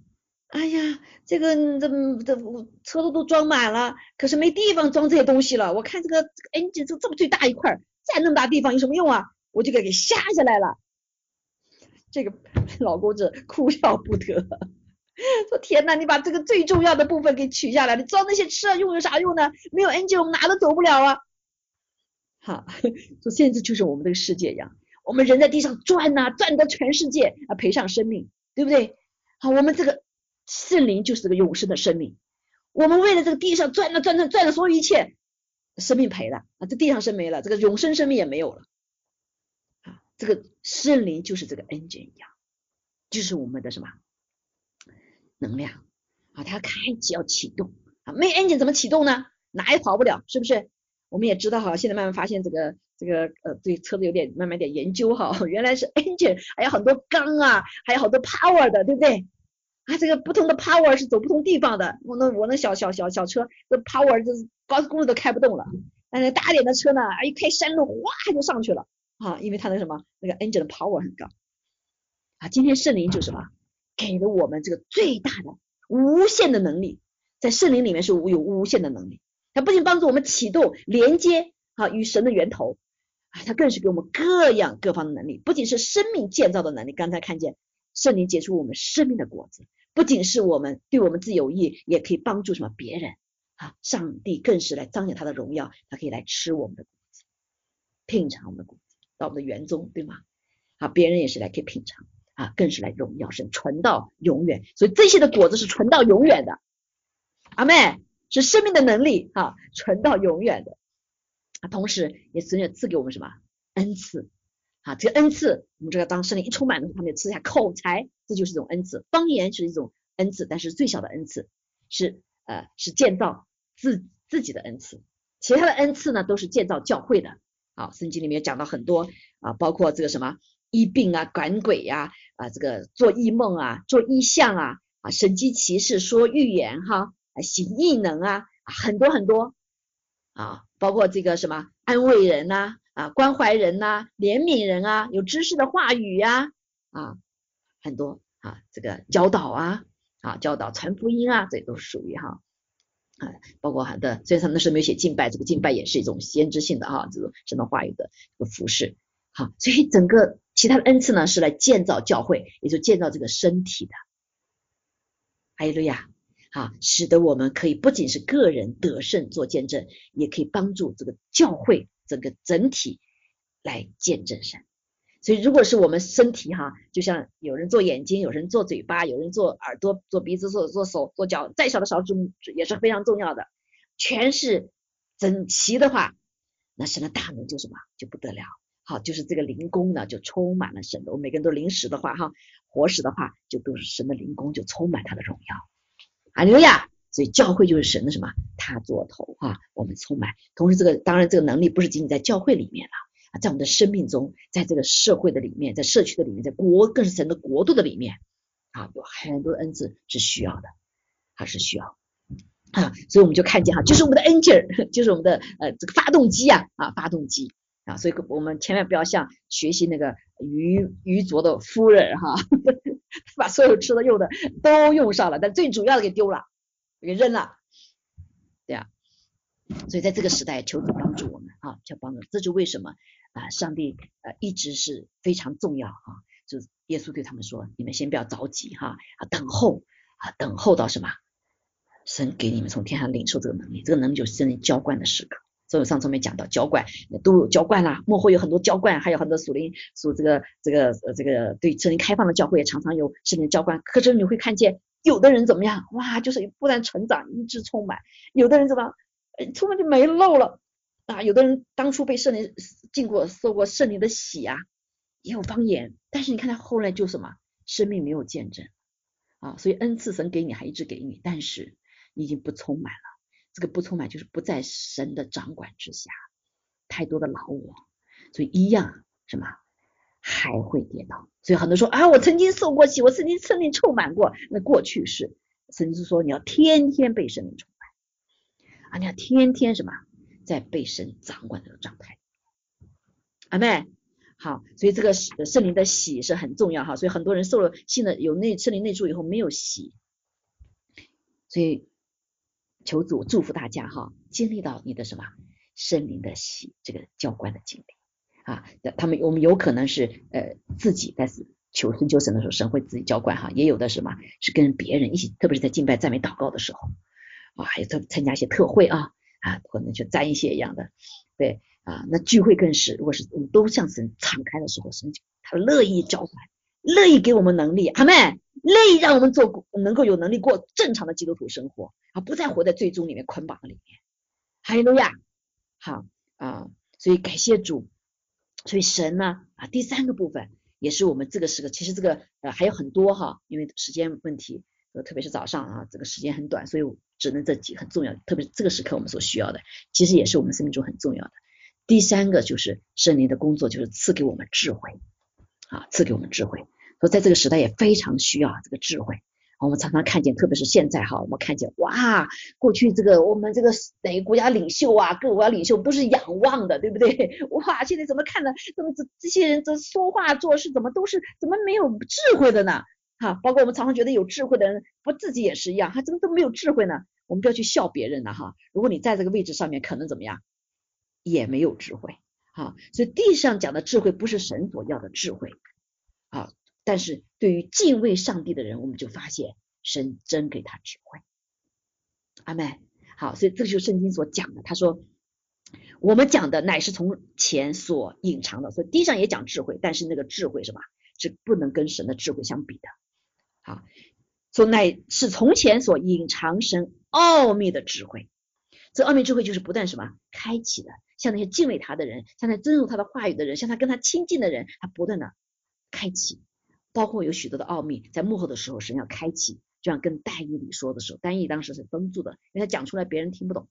哎呀，这个这这车子都装满了，可是没地方装这些东西了。我看这个 engine 就这么最大一块，占那么大地方有什么用啊？我就给给下下来了。这个老公子哭笑不得，说天呐，你把这个最重要的部分给取下来你，装那些吃啊用有啥用呢？没有 engine 我们哪都走不了啊！好，说现在就是我们这个世界一样，我们人在地上转呐，转到全世界啊，赔上生命，对不对？好，我们这个圣灵就是这个永生的生命，我们为了这个地上转了转转转了所有一切，生命赔了啊，这地上生没了，这个永生生命也没有了啊。这个圣灵就是这个 engine 一样，就是我们的什么能量啊？它开启，要启动啊！没 engine 怎么启动呢？哪也跑不了，是不是？我们也知道哈，现在慢慢发现这个这个呃，对车子有点慢慢点研究哈，原来是 engine 还有很多缸啊，还有好多 power 的，对不对？啊，这个不同的 power 是走不同地方的。我那我那小小小小车，这 power 就是高速公路都开不动了，但是大点的车呢，一开山路哗就上去了。啊，因为它那什么，那个 engine 的 power 很高啊。今天圣灵就是什么，给了我们这个最大的、无限的能力，在圣灵里面是有无限的能力。它不仅帮助我们启动、连接啊与神的源头啊，它更是给我们各样各方的能力。不仅是生命建造的能力，刚才看见圣灵结出我们生命的果子，不仅是我们对我们自己有益，也可以帮助什么别人啊。上帝更是来彰显他的荣耀，他可以来吃我们的果子，品尝我们的果子。到我们的园中，对吗？啊，别人也是来可以品尝啊，更是来荣耀神，存到永远。所以这些的果子是存到永远的。阿妹是生命的能力啊，存到永远的。啊，同时也神也赐给我们什么恩赐啊？这个恩赐，我们这个当圣灵一充满的时候，他们，就赐下口才，这就是一种恩赐。方言是一种恩赐，但是最小的恩赐是呃是建造自自己的恩赐，其他的恩赐呢都是建造教会的。啊，圣经里面讲到很多啊，包括这个什么医病啊、赶鬼呀啊，这个做异梦啊、做异象啊啊，神机骑士说预言哈，啊行异能啊，很多很多啊，包括这个什么安慰人呐啊，关怀人呐，怜悯人啊，有知识的话语呀啊，很多啊，这个教导啊啊，教导传福音啊，这都属于哈。啊，包括他的，虽然他那时候没有写敬拜，这个敬拜也是一种先知性的哈，这种神的话语的这个服饰。好，所以整个其他的恩赐呢，是来建造教会，也就建造这个身体的。哈利啊，使得我们可以不仅是个人得胜做见证，也可以帮助这个教会整个整体来见证神。所以，如果是我们身体哈，就像有人做眼睛，有人做嘴巴，有人做耳朵，做鼻子，做做手，做脚，再小的勺子也是非常重要的。全是整齐的话，那神的大能就什么就不得了。好，就是这个灵工呢，就充满了神的。我们每个人都灵使的话哈，活使的话，就都是神的灵工，就充满他的荣耀。阿利亚。所以教会就是神的什么？他做头哈，我们充满。同时，这个当然这个能力不是仅仅在教会里面了。啊，在我们的生命中，在这个社会的里面，在社区的里面，在国更是神的国度的里面，啊，有很多恩赐是需要的，还是需要啊，所以我们就看见哈，就是我们的 ng 就是我们的呃这个发动机啊啊发动机啊，所以我们千万不要像学习那个愚愚拙的夫人哈，把所有吃的用的都用上了，但最主要的给丢了，给扔了，对呀，所以在这个时代，求主帮助我们啊，求帮助，这就为什么。啊，上帝呃一直是非常重要哈，就耶稣对他们说，你们先不要着急哈，啊等候啊等候到什么，神给你们从天上领受这个能力，这个能力就是圣灵浇灌的时刻。所以上次没讲到浇灌，都有浇灌啦，幕后有很多浇灌，还有很多属灵属这个这个呃这个对圣灵开放的教会也常常有圣灵浇灌。可是你会看见有的人怎么样，哇，就是不断成长，一直充满；有的人怎么，充满就没漏了。啊，有的人当初被圣灵进过、受过圣灵的洗啊，也有方言，但是你看他后来就什么，生命没有见证啊，所以恩赐神给你还一直给你，但是你已经不充满了。这个不充满就是不在神的掌管之下，太多的老我，所以一样什么还会跌倒。所以很多说啊，我曾经受过洗，我曾经圣灵充满过，那过去是，甚至说你要天天被圣灵充满，啊，你要天天什么在被神掌管这个状态。阿妹，好，所以这个圣灵的喜是很重要哈，所以很多人受了信的有内圣灵内住以后没有喜，所以求主祝福大家哈，经历到你的什么圣灵的喜这个教官的经历。啊，他们我们有可能是呃自己在求神求神的时候，神会自己教官哈，也有的什么是跟别人一起，特别是在敬拜赞美祷告的时候。啊，还有特参加一些特会啊啊，可能就沾一些一样的，对。啊，那聚会更是，如果是我们都向神敞开的时候，神就他乐意浇灌，乐意给我们能力，阿妹，乐意让我们做能够有能力过正常的基督徒生活，啊，不再活在最终里面捆绑的里面。哈利路亚，好啊，所以感谢主，所以神呢啊，第三个部分也是我们这个时刻，其实这个呃还有很多哈，因为时间问题，呃，特别是早上啊，这个时间很短，所以只能这几很重要，特别是这个时刻我们所需要的，其实也是我们生命中很重要的。第三个就是圣灵的工作，就是赐给我们智慧啊，赐给我们智慧。说在这个时代也非常需要这个智慧。我们常常看见，特别是现在哈，我们看见哇，过去这个我们这个哪个国家领袖啊，各国领袖都是仰望的，对不对？哇，现在怎么看呢？怎么这这些人这说话做事怎么都是怎么没有智慧的呢？哈，包括我们常常觉得有智慧的人，不自己也是一样，他怎么都没有智慧呢？我们不要去笑别人了哈。如果你在这个位置上面，可能怎么样？也没有智慧，啊，所以地上讲的智慧不是神所要的智慧，啊，但是对于敬畏上帝的人，我们就发现神真给他智慧，阿妹，好，所以这个就是圣经所讲的。他说，我们讲的乃是从前所隐藏的，所以地上也讲智慧，但是那个智慧什么，是不能跟神的智慧相比的，好，说乃是从前所隐藏神奥秘的智慧，这奥秘智慧就是不断什么开启的。像那些敬畏他的人，像那尊重他的话语的人，像他跟他亲近的人，他不断的开启，包括有许多的奥秘，在幕后的时候，神要开启，就像跟丹义里说的时候，丹义当时是封住的，因为他讲出来别人听不懂，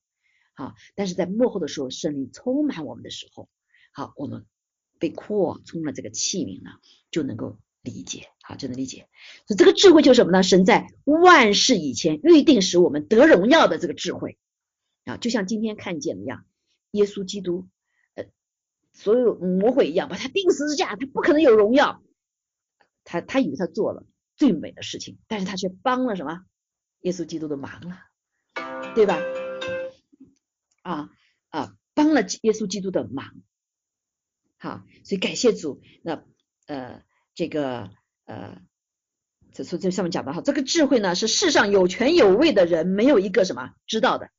好，但是在幕后的时候，圣灵充满我们的时候，好，我们被扩充了这个器皿呢，就能够理解，好，就能理解，所以这个智慧就是什么呢？神在万事以前预定使我们得荣耀的这个智慧啊，就像今天看见的一样。耶稣基督，呃，所有魔鬼一样，把他钉十字架，他不可能有荣耀。他他以为他做了最美的事情，但是他却帮了什么？耶稣基督的忙了，对吧？啊啊，帮了耶稣基督的忙。好，所以感谢主。那呃，这个呃，这从这上面讲的哈，这个智慧呢，是世上有权有位的人没有一个什么知道的。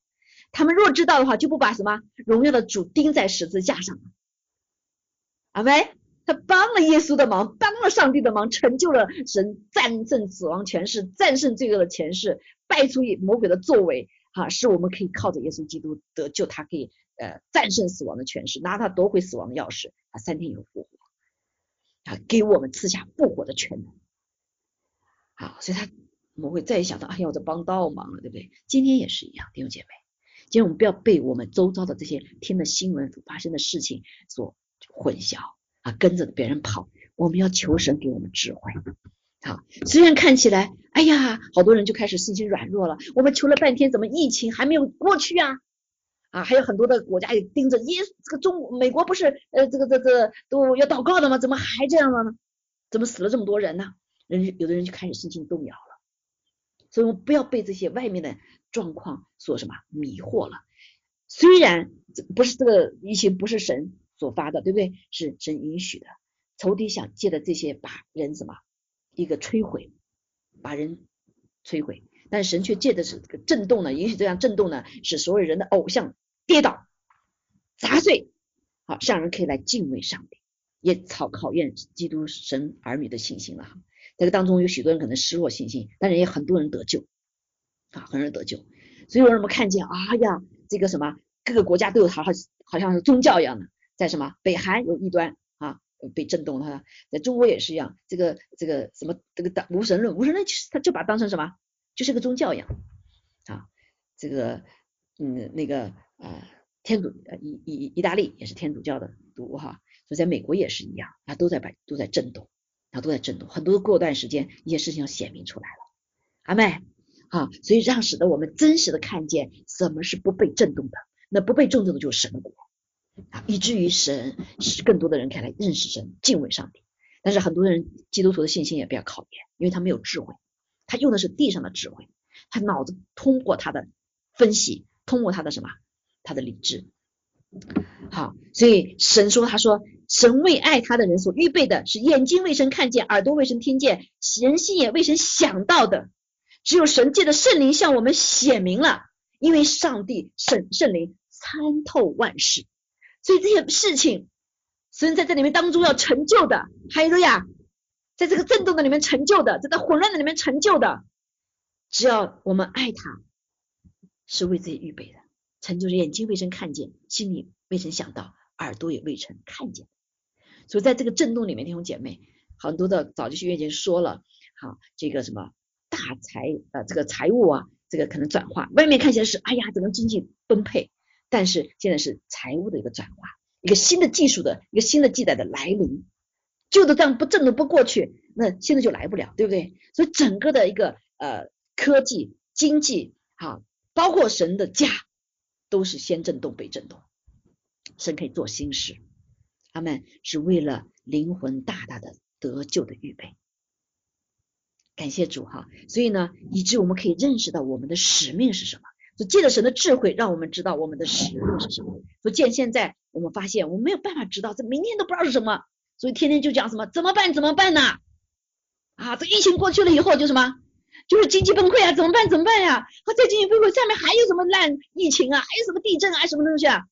他们若知道的话，就不把什么荣耀的主钉在十字架上了。阿妹，他帮了耶稣的忙，帮了上帝的忙，成就了神战胜死亡权势、战胜罪恶的权势、败出魔鬼的作为，哈，使我们可以靠着耶稣基督得救，他可以呃战胜死亡的权势，拿他夺回死亡的钥匙，啊，三天以后复活，啊，给我们赐下复活的权能。好，所以他我们会再想到，哎呀，我在帮倒忙了，对不对？今天也是一样，弟兄姐妹。今天我们不要被我们周遭的这些听的新闻发生的事情所混淆啊，跟着别人跑。我们要求神给我们智慧。好，虽然看起来，哎呀，好多人就开始信心软弱了。我们求了半天，怎么疫情还没有过去啊？啊，还有很多的国家也盯着耶，这个中美国不是呃这个这个都要祷告的吗？怎么还这样了呢？怎么死了这么多人呢？人有的人就开始信心动摇了。所以，我们不要被这些外面的。状况所什么迷惑了？虽然不是这个疫情不是神所发的，对不对？是神允许的。仇敌想借的这些把人什么一个摧毁，把人摧毁，但神却借的是这个震动呢，允许这样震动呢，使所有人的偶像跌倒砸碎，好，让人可以来敬畏上帝，也考考验基督神儿女的信心了。这个当中有许多人可能失落信心，但是也很多人得救。啊，很容易得救，所以我们看见，哎呀，这个什么，各个国家都有好好好像是宗教一样的，在什么北韩有异端啊，被震动了，在中国也是一样，这个这个什么这个无神论，无神论其实他就把当成什么，就是个宗教一样啊，这个嗯那个呃天主呃意意意大利也是天主教的毒哈，所以在美国也是一样，啊都在摆都在震动，啊都在震动，很多过段时间一些事情要显明出来了，阿妹。啊，所以让使得我们真实的看见什么是不被震动的，那不被震动的就是神国啊，以至于神使更多的人可以来认识神、敬畏上帝。但是很多人基督徒的信心也比较考验，因为他没有智慧，他用的是地上的智慧，他脑子通过他的分析，通过他的什么，他的理智。好，所以神说，他说神为爱他的人所预备的是眼睛未曾看见，耳朵未曾听见，人心也未曾想到的。只有神界的圣灵向我们显明了，因为上帝神圣灵参透万事，所以这些事情神在这里面当中要成就的，还有个呀，在这个震动的里面成就的，在这混乱的里面成就的，只要我们爱他，是为自己预备的，成就是眼睛未曾看见，心里未曾想到，耳朵也未曾看见。所以在这个震动里面，弟兄姐妹，很多的早就去月经说了，好这个什么。大财呃，这个财务啊，这个可能转化，外面看起来是哎呀，整个经济崩溃，但是现在是财务的一个转化，一个新的技术的一个新的记载的来临，旧的这样不震动不过去，那现在就来不了，对不对？所以整个的一个呃科技经济啊，包括神的家，都是先震动被震动，神可以做新事，他们是为了灵魂大大的得救的预备。感谢主哈，所以呢，以致我们可以认识到我们的使命是什么。就借着神的智慧，让我们知道我们的使命是什么。所以见现在我们发现，我们没有办法知道，这明天都不知道是什么，所以天天就讲什么怎么办怎么办呢？啊，这疫情过去了以后就什么，就是经济崩溃啊，怎么办怎么办呀？啊，在经济崩溃下面还有什么烂疫情啊？还有什么地震啊？什么东西啊？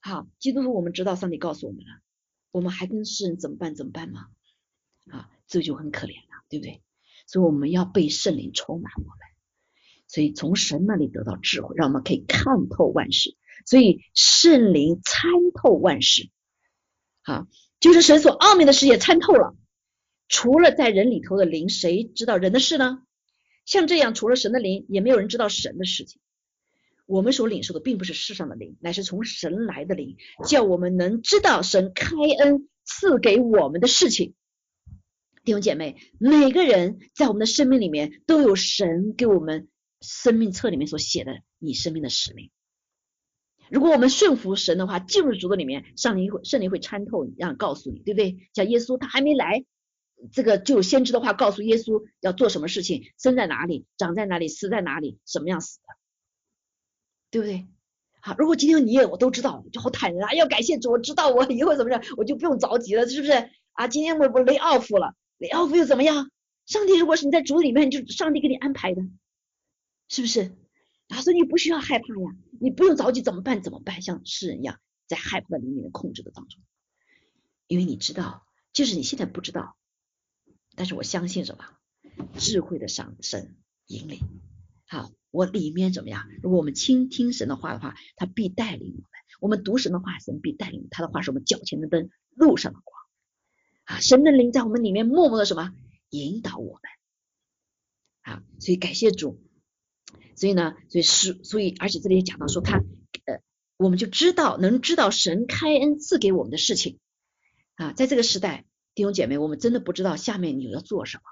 好，基督徒我们知道，上帝告诉我们了，我们还跟世人怎么办怎么办吗？啊，这就很可怜了，对不对？所以我们要被圣灵充满我们，所以从神那里得到智慧，让我们可以看透万事。所以圣灵参透万事，好，就是神所奥秘的事也参透了。除了在人里头的灵，谁知道人的事呢？像这样，除了神的灵，也没有人知道神的事情。我们所领受的并不是世上的灵，乃是从神来的灵，叫我们能知道神开恩赐给我们的事情。弟兄姐妹，每个人在我们的生命里面都有神给我们生命册里面所写的你生命的使命。如果我们顺服神的话，进入主的里面，上灵会圣灵会参透，你，让告诉你，对不对？像耶稣他还没来，这个就有先知的话告诉耶稣要做什么事情，生在哪里，长在哪里，死在哪里，什么样死的，对不对？好，如果今天你也我都知道，就好坦然啊，要感谢主，我知道我以后怎么着，我就不用着急了，是不是？啊，今天我我雷奥夫了。你奥夫又怎么样？上帝如果是你在主里面，就上帝给你安排的，是不是？他说你不需要害怕呀，你不用着急，怎么办？怎么办？像世人一样在害怕的里面控制的当中，因为你知道，就是你现在不知道，但是我相信什么？智慧的上神引领。好，我里面怎么样？如果我们倾听神的话的话，他必带领我们。我们读神的话，神必带领他的话是我们脚前的灯，路上的光。啊，神的灵在我们里面默默的什么？引导我们。啊，所以感谢主，所以呢，所以是所以，而且这里也讲到说他呃，我们就知道能知道神开恩赐给我们的事情。啊，在这个时代，弟兄姐妹，我们真的不知道下面你要做什么，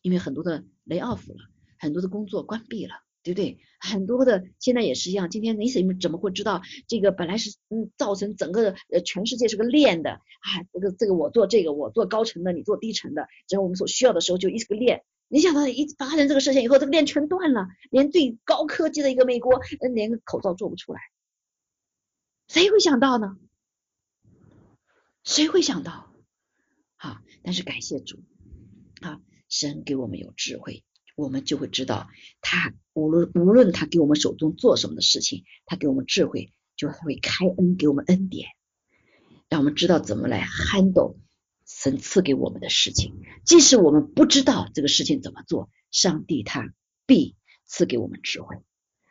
因为很多的雷 off 了，很多的工作关闭了。对不对？很多的现在也是一样。今天你怎么怎么会知道这个本来是嗯造成整个呃全世界是个链的啊？这个这个我做这个我做高层的，你做低层的，只要我们所需要的时候就一个链。你想到一发生这个事情以后，这个链全断了，连最高科技的一个美国连个口罩做不出来，谁会想到呢？谁会想到？好，但是感谢主啊，神给我们有智慧。我们就会知道，他无论无论他给我们手中做什么的事情，他给我们智慧，就会开恩给我们恩典，让我们知道怎么来 handle 神赐给我们的事情。即使我们不知道这个事情怎么做，上帝他必赐给我们智慧。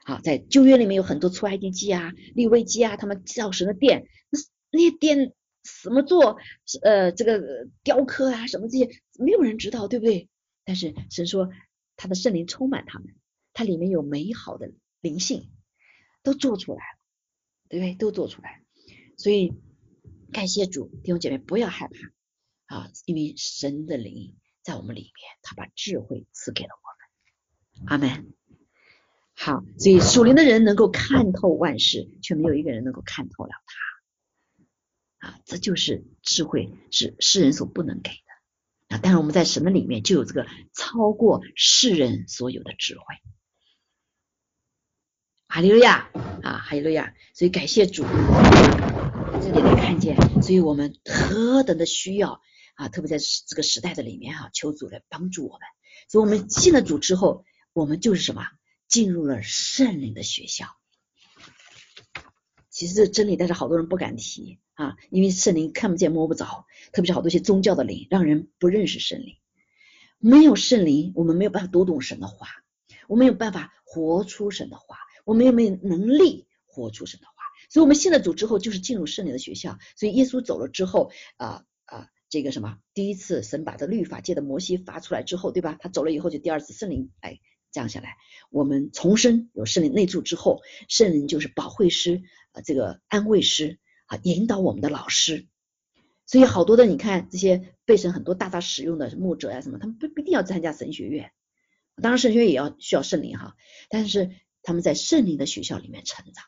好，在旧约里面有很多出埃及记啊、利未记啊，他们造神的殿，那那些殿怎么做？呃，这个雕刻啊什么这些，没有人知道，对不对？但是神说。他的圣灵充满他们，它里面有美好的灵性，都做出来了，对不对？都做出来，所以感谢主，弟兄姐妹不要害怕啊，因为神的灵在我们里面，他把智慧赐给了我们阿门。好，所以属灵的人能够看透万事，却没有一个人能够看透了他。啊，这就是智慧，是世人所不能给的。啊，但是我们在神的里面就有这个超过世人所有的智慧。哈利路亚啊，哈利路亚！所以感谢主，这里能看见，所以我们何等的需要啊！特别在这个时代的里面哈，求主来帮助我们。所以我们信了主之后，我们就是什么？进入了圣灵的学校。其实这真理，但是好多人不敢提啊，因为圣灵看不见摸不着，特别是好多些宗教的灵，让人不认识圣灵。没有圣灵，我们没有办法读懂神的话，我们没有办法活出神的话。我们又没有能力活出神的话？所以，我们信了主之后，就是进入圣灵的学校。所以，耶稣走了之后，啊啊，这个什么，第一次神把这律法界的摩西发出来之后，对吧？他走了以后，就第二次圣灵来降下来。我们重生有圣灵内住之后，圣灵就是保惠师啊，这个安慰师啊，引导我们的老师。所以，好多的你看这些被神很多大大使用的牧者啊什么，他们不不一定要参加神学院。当然，神学院也要需要圣灵哈，但是。他们在圣灵的学校里面成长，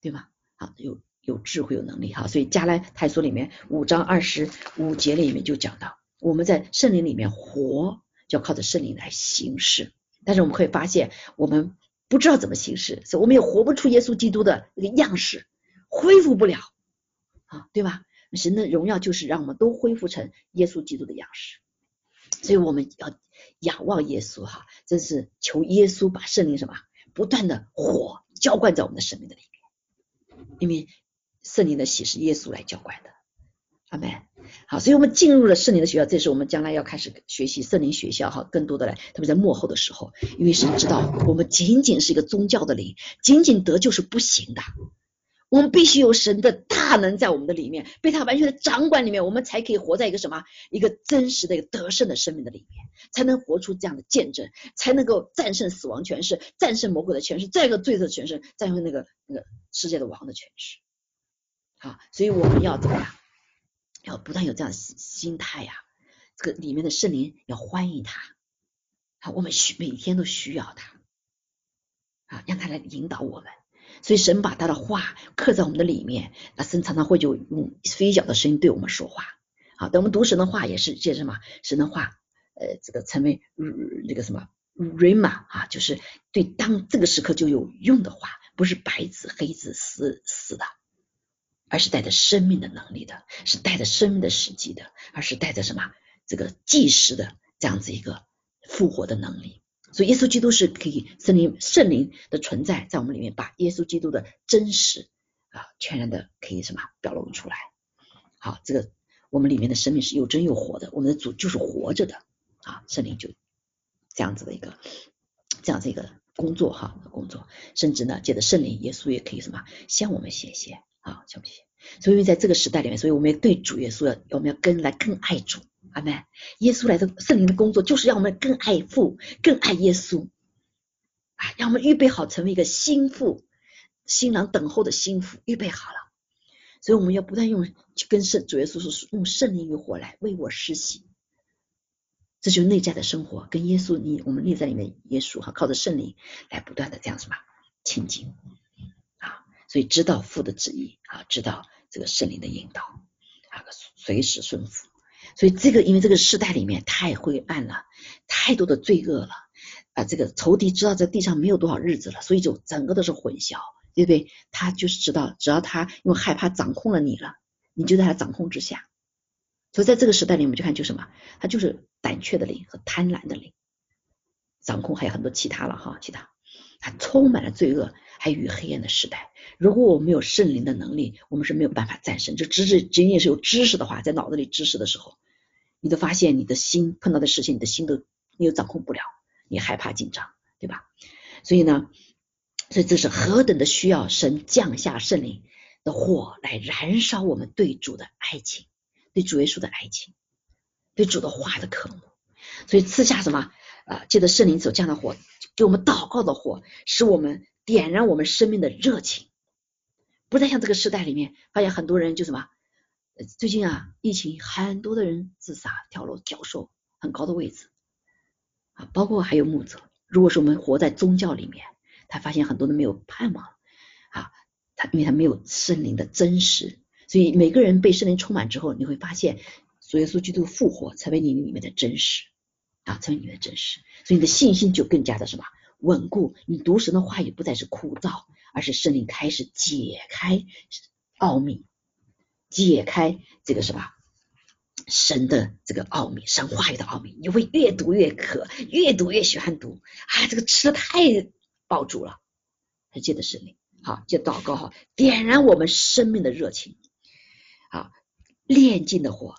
对吗？好，有有智慧有能力哈，所以加来太书里面五章二十五节里面就讲到，我们在圣灵里面活，就要靠着圣灵来行事。但是我们会发现，我们不知道怎么行事，所以我们也活不出耶稣基督的那个样式，恢复不了啊，对吧？神的荣耀就是让我们都恢复成耶稣基督的样式，所以我们要仰望耶稣哈，真是求耶稣把圣灵什么？不断的火浇灌在我们的生命的里面，因为圣灵的喜是耶稣来浇灌的，阿门。好，所以我们进入了圣灵的学校，这是我们将来要开始学习圣灵学校哈，更多的来，特别在幕后的时候，因为神知道我们仅仅是一个宗教的灵，仅仅得救是不行的。我们必须有神的大能在我们的里面，被他完全的掌管里面，我们才可以活在一个什么一个真实的、一个得胜的生命的里面，才能活出这样的见证，才能够战胜死亡权势，战胜魔鬼的权势，再一个罪的权势，战胜那个那个世界的王的权势。好，所以我们要怎么样？要不断有这样的心态呀，这个里面的圣灵要欢迎他，啊，我们需每天都需要他，啊，让他来引导我们。所以神把他的话刻在我们的里面，那神常常会就用飞脚的声音对我们说话。好，等我们读神的话也是借什么神的话，呃，这个成为那个什么 rama 啊，就是对当这个时刻就有用的话，不是白纸黑字死死的，而是带着生命的能力的，是带着生命的实际的，而是带着什么这个即时的这样子一个复活的能力。所以，耶稣基督是可以圣灵圣灵的存在在我们里面，把耶稣基督的真实啊全然的可以什么表露出来。好，这个我们里面的生命是又真又活的，我们的主就是活着的啊，圣灵就这样子的一个这样子一个工作哈工作，甚至呢借着圣灵，耶稣也可以什么向我们显现啊，向我们显。所以在这个时代里面，所以我们要对主耶稣要我们要更来更爱主。阿门！耶稣来的圣灵的工作，就是让我们更爱父，更爱耶稣啊！让我们预备好成为一个心腹，新郎等候的心腹，预备好了。所以我们要不断用跟圣主耶稣说，用圣灵与火来为我施洗。这就是内在的生活，跟耶稣你我们内在里面耶稣哈，靠着圣灵来不断的这样什么亲近！所以知道父的旨意啊，知道这个圣灵的引导啊，随时顺服。所以这个，因为这个时代里面太灰暗了，太多的罪恶了啊！这个仇敌知道在地上没有多少日子了，所以就整个都是混淆，对不对？他就是知道，只要他因为害怕掌控了你了，你就在他掌控之下。所以在这个时代里，我们就看就什么，他就是胆怯的灵和贪婪的灵掌控，还有很多其他了哈，其他，它充满了罪恶，还与黑暗的时代。如果我们没有圣灵的能力，我们是没有办法战胜。就只是仅仅是有知识的话，在脑子里知识的时候。你都发现你的心碰到的事情，你的心都你又掌控不了，你害怕紧张，对吧？所以呢，所以这是何等的需要神降下圣灵的火来燃烧我们对主的爱情，对主耶稣的爱情，对主的话的渴慕。所以赐下什么啊？借着圣灵所降的火，给我们祷告的火，使我们点燃我们生命的热情，不再像这个时代里面发现很多人就什么。最近啊，疫情很多的人自杀跳楼，脚受很高的位置啊，包括还有木泽如果说我们活在宗教里面，他发现很多人没有盼望啊，他因为他没有圣灵的真实，所以每个人被圣灵充满之后，你会发现主耶稣基督复活成为你里面的真实啊，成为你的真实，所以你的信心就更加的什么稳固，你读神的话语不再是枯燥，而是圣灵开始解开奥秘，解开这个什么。神的这个奥秘，神话语的奥秘，你会越读越渴，越读越喜欢读啊！这个吃的太爆竹了，还记得圣灵，好，就祷告哈，点燃我们生命的热情，啊，炼尽的火。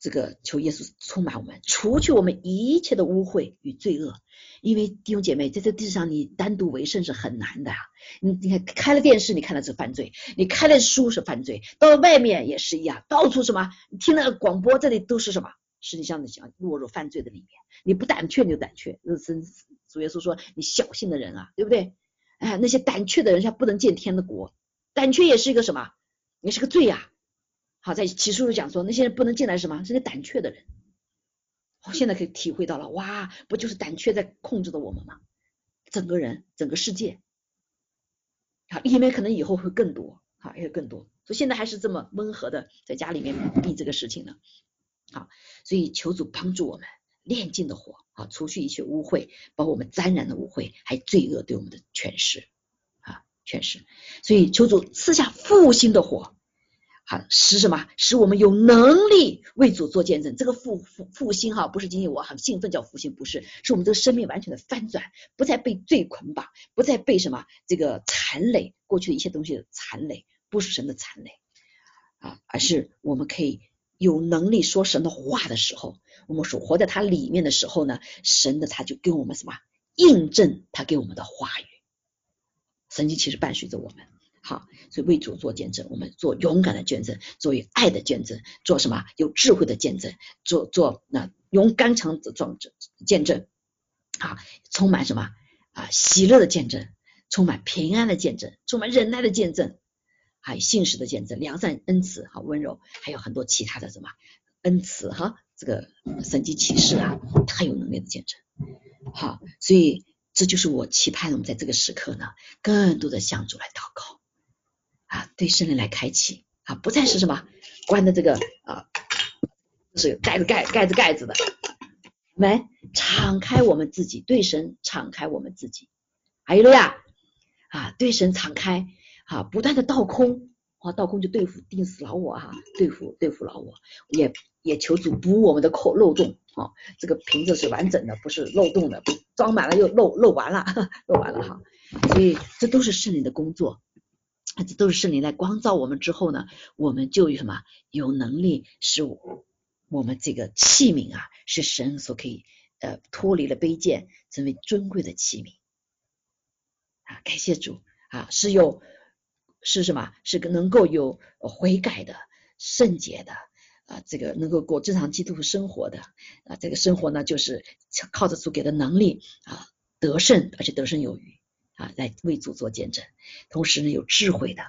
这个求耶稣充满我们，除去我们一切的污秽与罪恶。因为弟兄姐妹，在这地上你单独为圣是很难的啊！你你看开了电视，你看的是犯罪；你开了书是犯罪，到了外面也是一样，到处什么？你听那个广播，这里都是什么？实际上你想落入犯罪的里面。你不胆怯你就胆怯，是主耶稣说你小心的人啊，对不对？哎，那些胆怯的人他不能见天的国，胆怯也是一个什么？也是个罪呀。好，在起初就讲说，那些人不能进来是什么？是那胆怯的人。我现在可以体会到了，哇，不就是胆怯在控制着我们吗？整个人，整个世界。好，因为可能以后会更多，好，会更多。所以现在还是这么温和的在家里面避这个事情呢。好，所以求主帮助我们炼尽的火，啊，除去一切污秽，包括我们沾染的污秽，还罪恶对我们的诠释，啊，诠释。所以求主赐下复兴的火。啊，使什么？使我们有能力为主做见证。这个复复复兴哈，不是仅仅我很兴奋叫复兴，不是，是我们这个生命完全的翻转，不再被罪捆绑，不再被什么这个残累，过去的一些东西的残累，不是神的残累啊，而是我们可以有能力说神的话的时候，我们所活在他里面的时候呢，神的他就跟我们什么印证他给我们的话语，神经其实伴随着我们。好，所以为主做见证，我们做勇敢的见证，做有爱的见证，做什么有智慧的见证，做做那勇敢成的装着见证，啊，充满什么啊喜乐的见证，充满平安的见证，充满忍耐的见证，还有信实的见证，良善恩慈好温柔，还有很多其他的什么恩慈哈，这个神迹启示啊，太有能力的见证。好，所以这就是我期盼我们在这个时刻呢，更多的向主来祷告。啊，对圣灵来开启啊，不再是什么关的这个啊，是盖着盖盖着盖子的，门敞开我们自己，对神敞开我们自己，还有路呀啊，对神敞开啊，不断的倒空啊，倒空就对付定死老我哈，对付对付老我，也也求主补我们的口漏洞啊，这个瓶子是完整的，不是漏洞的，装满了又漏漏完了，漏完了哈，所以这都是圣灵的工作。这都是圣灵来光照我们之后呢，我们就有什么有能力使我们这个器皿啊，是神所可以呃脱离了卑贱，成为尊贵的器皿啊！感谢主啊，是有是什么？是个能够有悔改的圣洁的啊，这个能够过正常基督徒生活的啊，这个生活呢，就是靠着主给的能力啊，得胜而且得胜有余。啊，来为主做见证，同时呢有智慧的，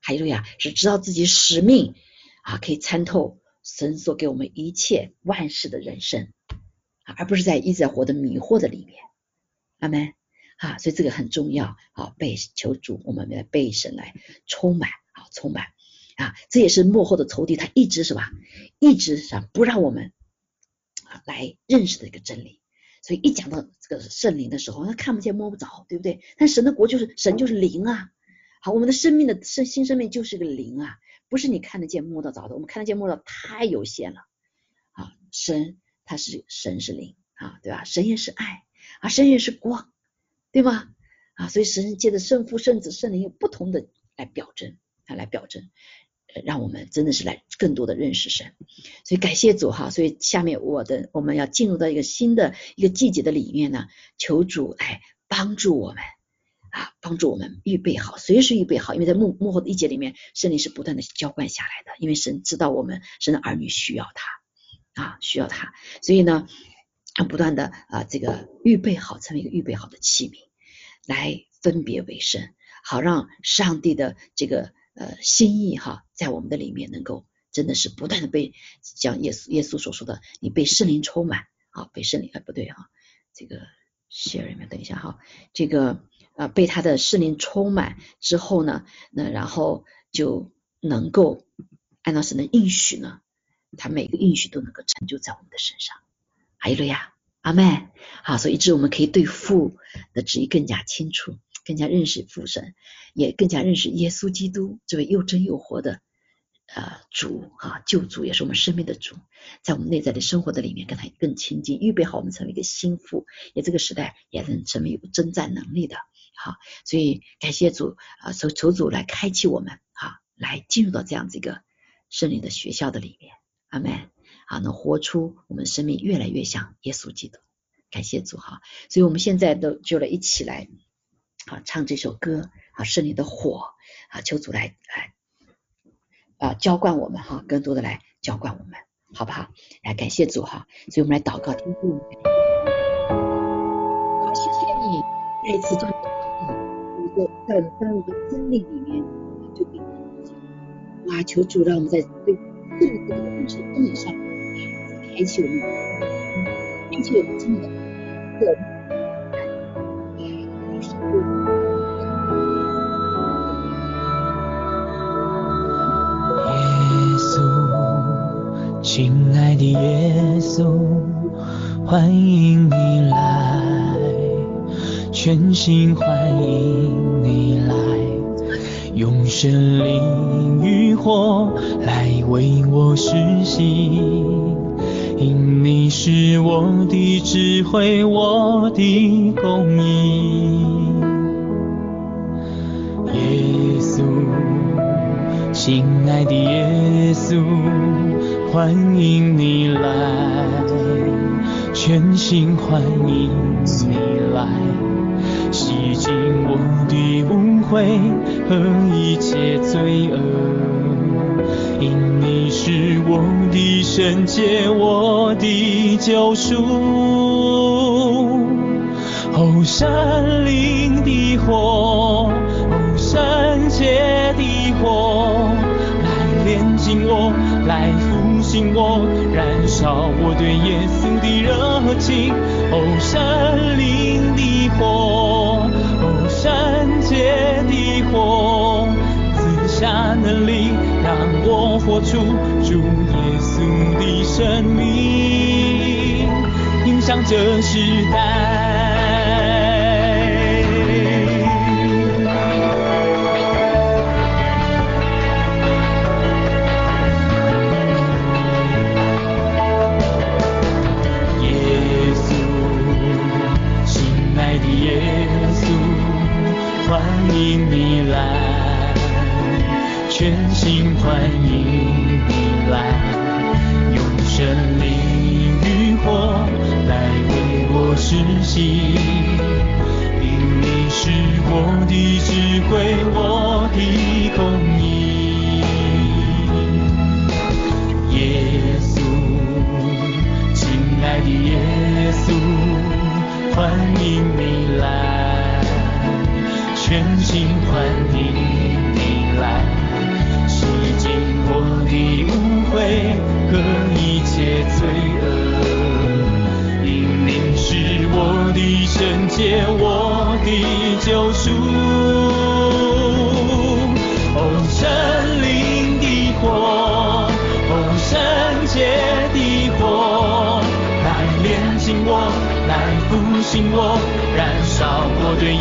还有呀是知道自己使命啊，可以参透神所给我们一切万事的人生啊，而不是在一直在活的迷惑的里面。阿门啊，所以这个很重要啊，被求主，我们来被神来充满啊，充满啊，这也是幕后的仇敌，他一直是吧，一直想不让我们啊来认识的一个真理。所以一讲到这个圣灵的时候，他看不见摸不着，对不对？但神的国就是神就是灵啊。好，我们的生命的生新生命就是个灵啊，不是你看得见摸得着的。我们看得见摸得着太有限了啊。神他是神是灵啊，对吧？神也是爱啊，神也是光，对吧？啊，所以神借着圣父、圣子、圣灵有不同的来表征啊，来表征。让我们真的是来更多的认识神，所以感谢主哈。所以下面我的我们要进入到一个新的一个季节的里面呢，求主来帮助我们啊，帮助我们预备好，随时预备好。因为在幕幕后的一节里面，圣灵是不断的浇灌下来的，因为神知道我们神的儿女需要他啊，需要他，所以呢，不断的啊这个预备好，成为一个预备好的器皿，来分别为圣，好让上帝的这个。呃，心意哈，在我们的里面能够真的是不断的被像耶稣耶稣所说的，你被圣灵充满啊，被圣灵哎不对哈，这个 share 里面等一下哈，这个呃被他的圣灵充满之后呢，那然后就能够按照神的应许呢，他每个应许都能够成就在我们的身上。还有了呀，阿妹，好，所以以致我们可以对父的旨意更加清楚，更加认识父神，也更加认识耶稣基督这位又真又活的。呃，主啊，救主也是我们生命的主，在我们内在的生活的里面，跟他更亲近，预备好我们成为一个心腹，也这个时代也能成为有征战能力的。好，所以感谢主啊，求求主来开启我们啊，来进入到这样子一个圣灵的学校的里面，阿门啊，能活出我们生命越来越像耶稣基督。感谢主哈，所以我们现在都就来一起来啊唱这首歌啊，是你的火啊，求主来来。啊，浇灌我们哈，更多的来浇灌我们，好不好？来感谢主哈，所以我们来祷告，听父。好，谢谢你再一次将一个在在我们真理里面就给你哇，求主让我们在对这个这个认识真理上开启我们，并且我们真的个耶稣，欢迎你来，全心欢迎你来，用神灵与火来为我实行，因你是我的智慧，我的供应，耶稣，亲爱的耶稣。欢迎你来，心欢迎你来，洗净我的污秽和一切罪恶。因你是我的圣洁，我的救赎。全心欢迎你来，用神灵与火来为我实行。因你是我的智慧，我的供应。耶稣，亲爱的耶稣，欢迎你来。全心欢迎污秽和一切罪恶。因你是我的圣洁，我的救赎。哦，圣灵的火，哦，圣洁的火，来炼净我，来复兴我，燃烧我对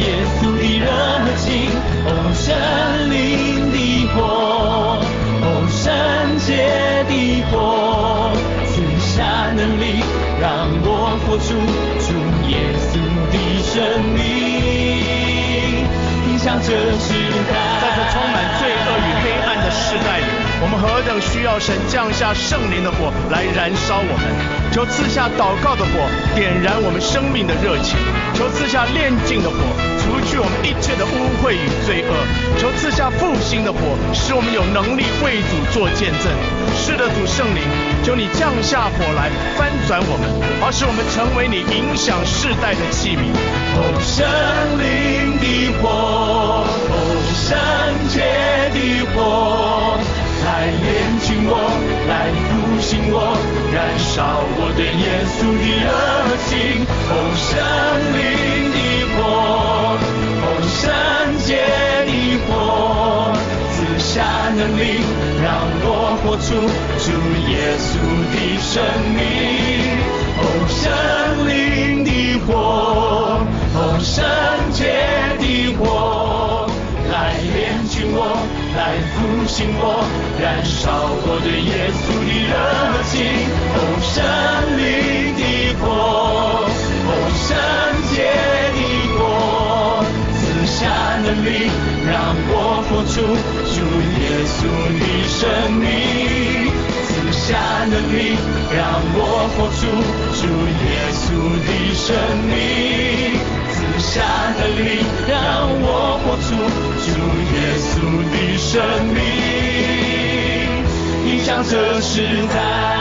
向这时代。在这充满罪恶与黑暗的时代里，我们何等需要神降下圣灵的火来燃烧我们。求赐下祷告的火，点燃我们生命的热情；求赐下炼净的火。除去我们一切的污秽与罪恶，求赐下复兴的火，使我们有能力为主做见证。是的，主圣灵，求你降下火来翻转我们，好使我们成为你影响世代的器皿。哦，圣灵的火，哦，圣洁的火，来炼净我，来复兴我。燃烧我对耶稣的热情。哦，生灵的火，圣洁的火，赐下能力，让我活出主耶稣的生命。哦，圣灵的火，哦，圣洁的火，来炼净我，来复兴我，燃烧我对耶稣的热生命。赐下的灵，让我活出主耶稣的生命，影响这时代。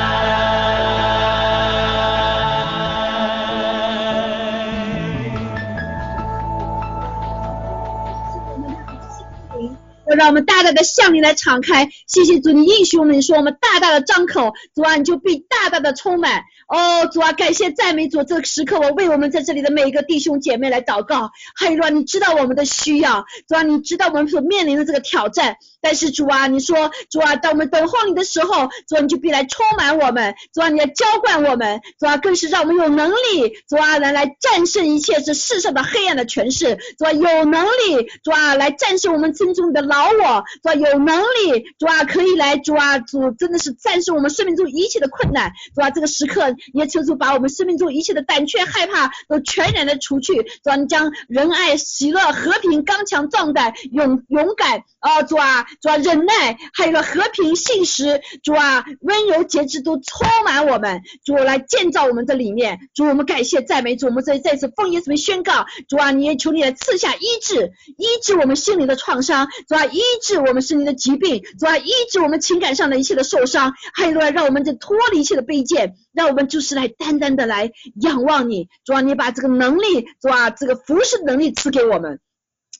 我们大大的向你来敞开，谢谢主，你应许我们，你说我们大大的张口，主啊，你就必大大的充满。哦，主啊，感谢赞美主，这个时刻我为我们在这里的每一个弟兄姐妹来祷告。还有啊，你知道我们的需要，主啊，你知道我们所面临的这个挑战。但是主啊，你说主啊，当我们等候你的时候，主啊，你就必来充满我们，主啊，你来浇灌我们，主啊，更是让我们有能力，主啊，来来战胜一切这世上的黑暗的权势，主啊，有能力，主啊，来战胜我们心中的老我，主啊，有能力，主啊，可以来，主啊，主真的是战胜我们生命中一切的困难，主啊，这个时刻也求主把我们生命中一切的胆怯、害怕都全然的除去，主啊，你将仁爱、喜乐、和平、刚强、壮胆、勇勇敢，啊，主啊，主啊，忍耐，还有个和平、信实，主啊，温柔、节制都充满我们，主来建造我们的里面，主我们感谢赞美主，我们再再次奉耶稣名宣告，主啊，你也求你来赐下医治，医治我们心灵的创伤，主啊，医医治我们身体的疾病，主啊，医治我们情感上的一切的受伤，还有了让我们这脱离一切的卑贱，让我们就是来单单的来仰望你，主啊，你把这个能力，主啊，这个服侍能力赐给我们。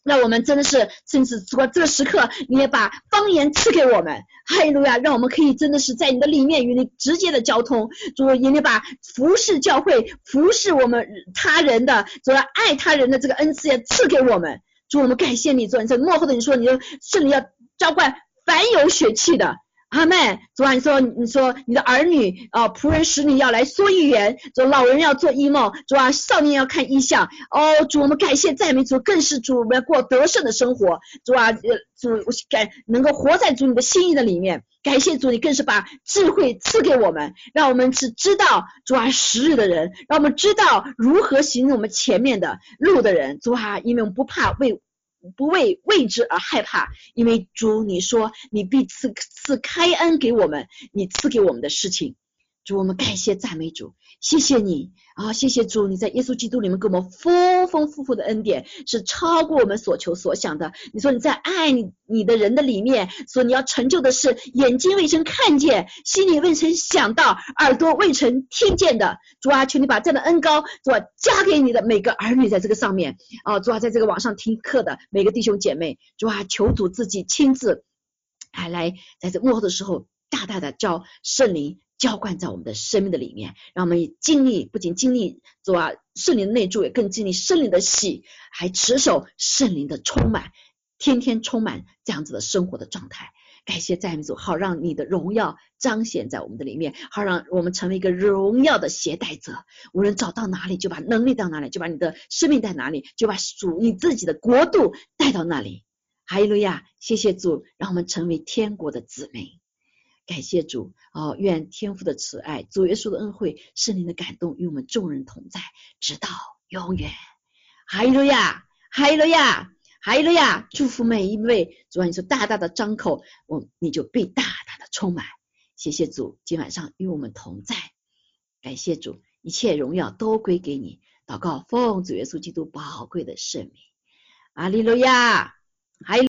让我们真的是，甚至说这个时刻，你也把方言赐给我们，哈利路亚，让我们可以真的是在你的里面与你直接的交通。主，也你把服侍教会、服侍我们他人的，主要爱他人的这个恩赐也赐给我们。主，我们感谢你，做，你在幕后的你说，你的圣灵要浇灌凡有血气的。阿妹，主啊，你说你说你的儿女啊，仆人使你要来说预言，主老人要做异梦，主啊，少年要看异象。哦，主我们感谢赞美主，更是主我们要过得胜的生活。主啊，呃，主感能够活在主你的心意的里面。感谢主，你更是把智慧赐给我们，让我们是知道主啊时日的人，让我们知道如何行我们前面的路的人。主啊，因为我们不怕为。不为未知而害怕，因为主你说你必赐赐开恩给我们，你赐给我们的事情，主我们感谢赞美主，谢谢你啊，谢谢主你在耶稣基督里面给我们丰丰富富的恩典，是超过我们所求所想的。你说你在爱你你的人的里面，说你要成就的是眼睛未曾看见，心里未曾想到，耳朵未曾听见的。主啊，求你把这样的恩高，主啊加给你的每个儿女在这个上面啊，主啊在这个网上听课的每个弟兄姐妹，主啊求主自己亲自还来在这幕后的时候，大大的叫圣灵。浇灌在我们的生命的里面，让我们经历不仅经历主啊圣灵的内住，也更经历圣灵的喜，还持守圣灵的充满，天天充满这样子的生活的状态。感谢赞美主，好让你的荣耀彰显在我们的里面，好让我们成为一个荣耀的携带者。无论走到哪里，就把能力到哪里，就把你的生命带哪里，就把属你自己的国度带到那里。哈利路亚，谢谢主，让我们成为天国的子民。感谢主哦，愿天父的慈爱、主耶稣的恩惠、圣灵的感动与我们众人同在，直到永远。哈利路亚，哈利路亚，哈利路亚！祝福每一位，主啊，你说大大的张口，我你就被大大的充满。谢谢主，今晚上与我们同在。感谢主，一切荣耀都归给你。祷告，奉主耶稣基督宝贵的圣名。哈利路亚，还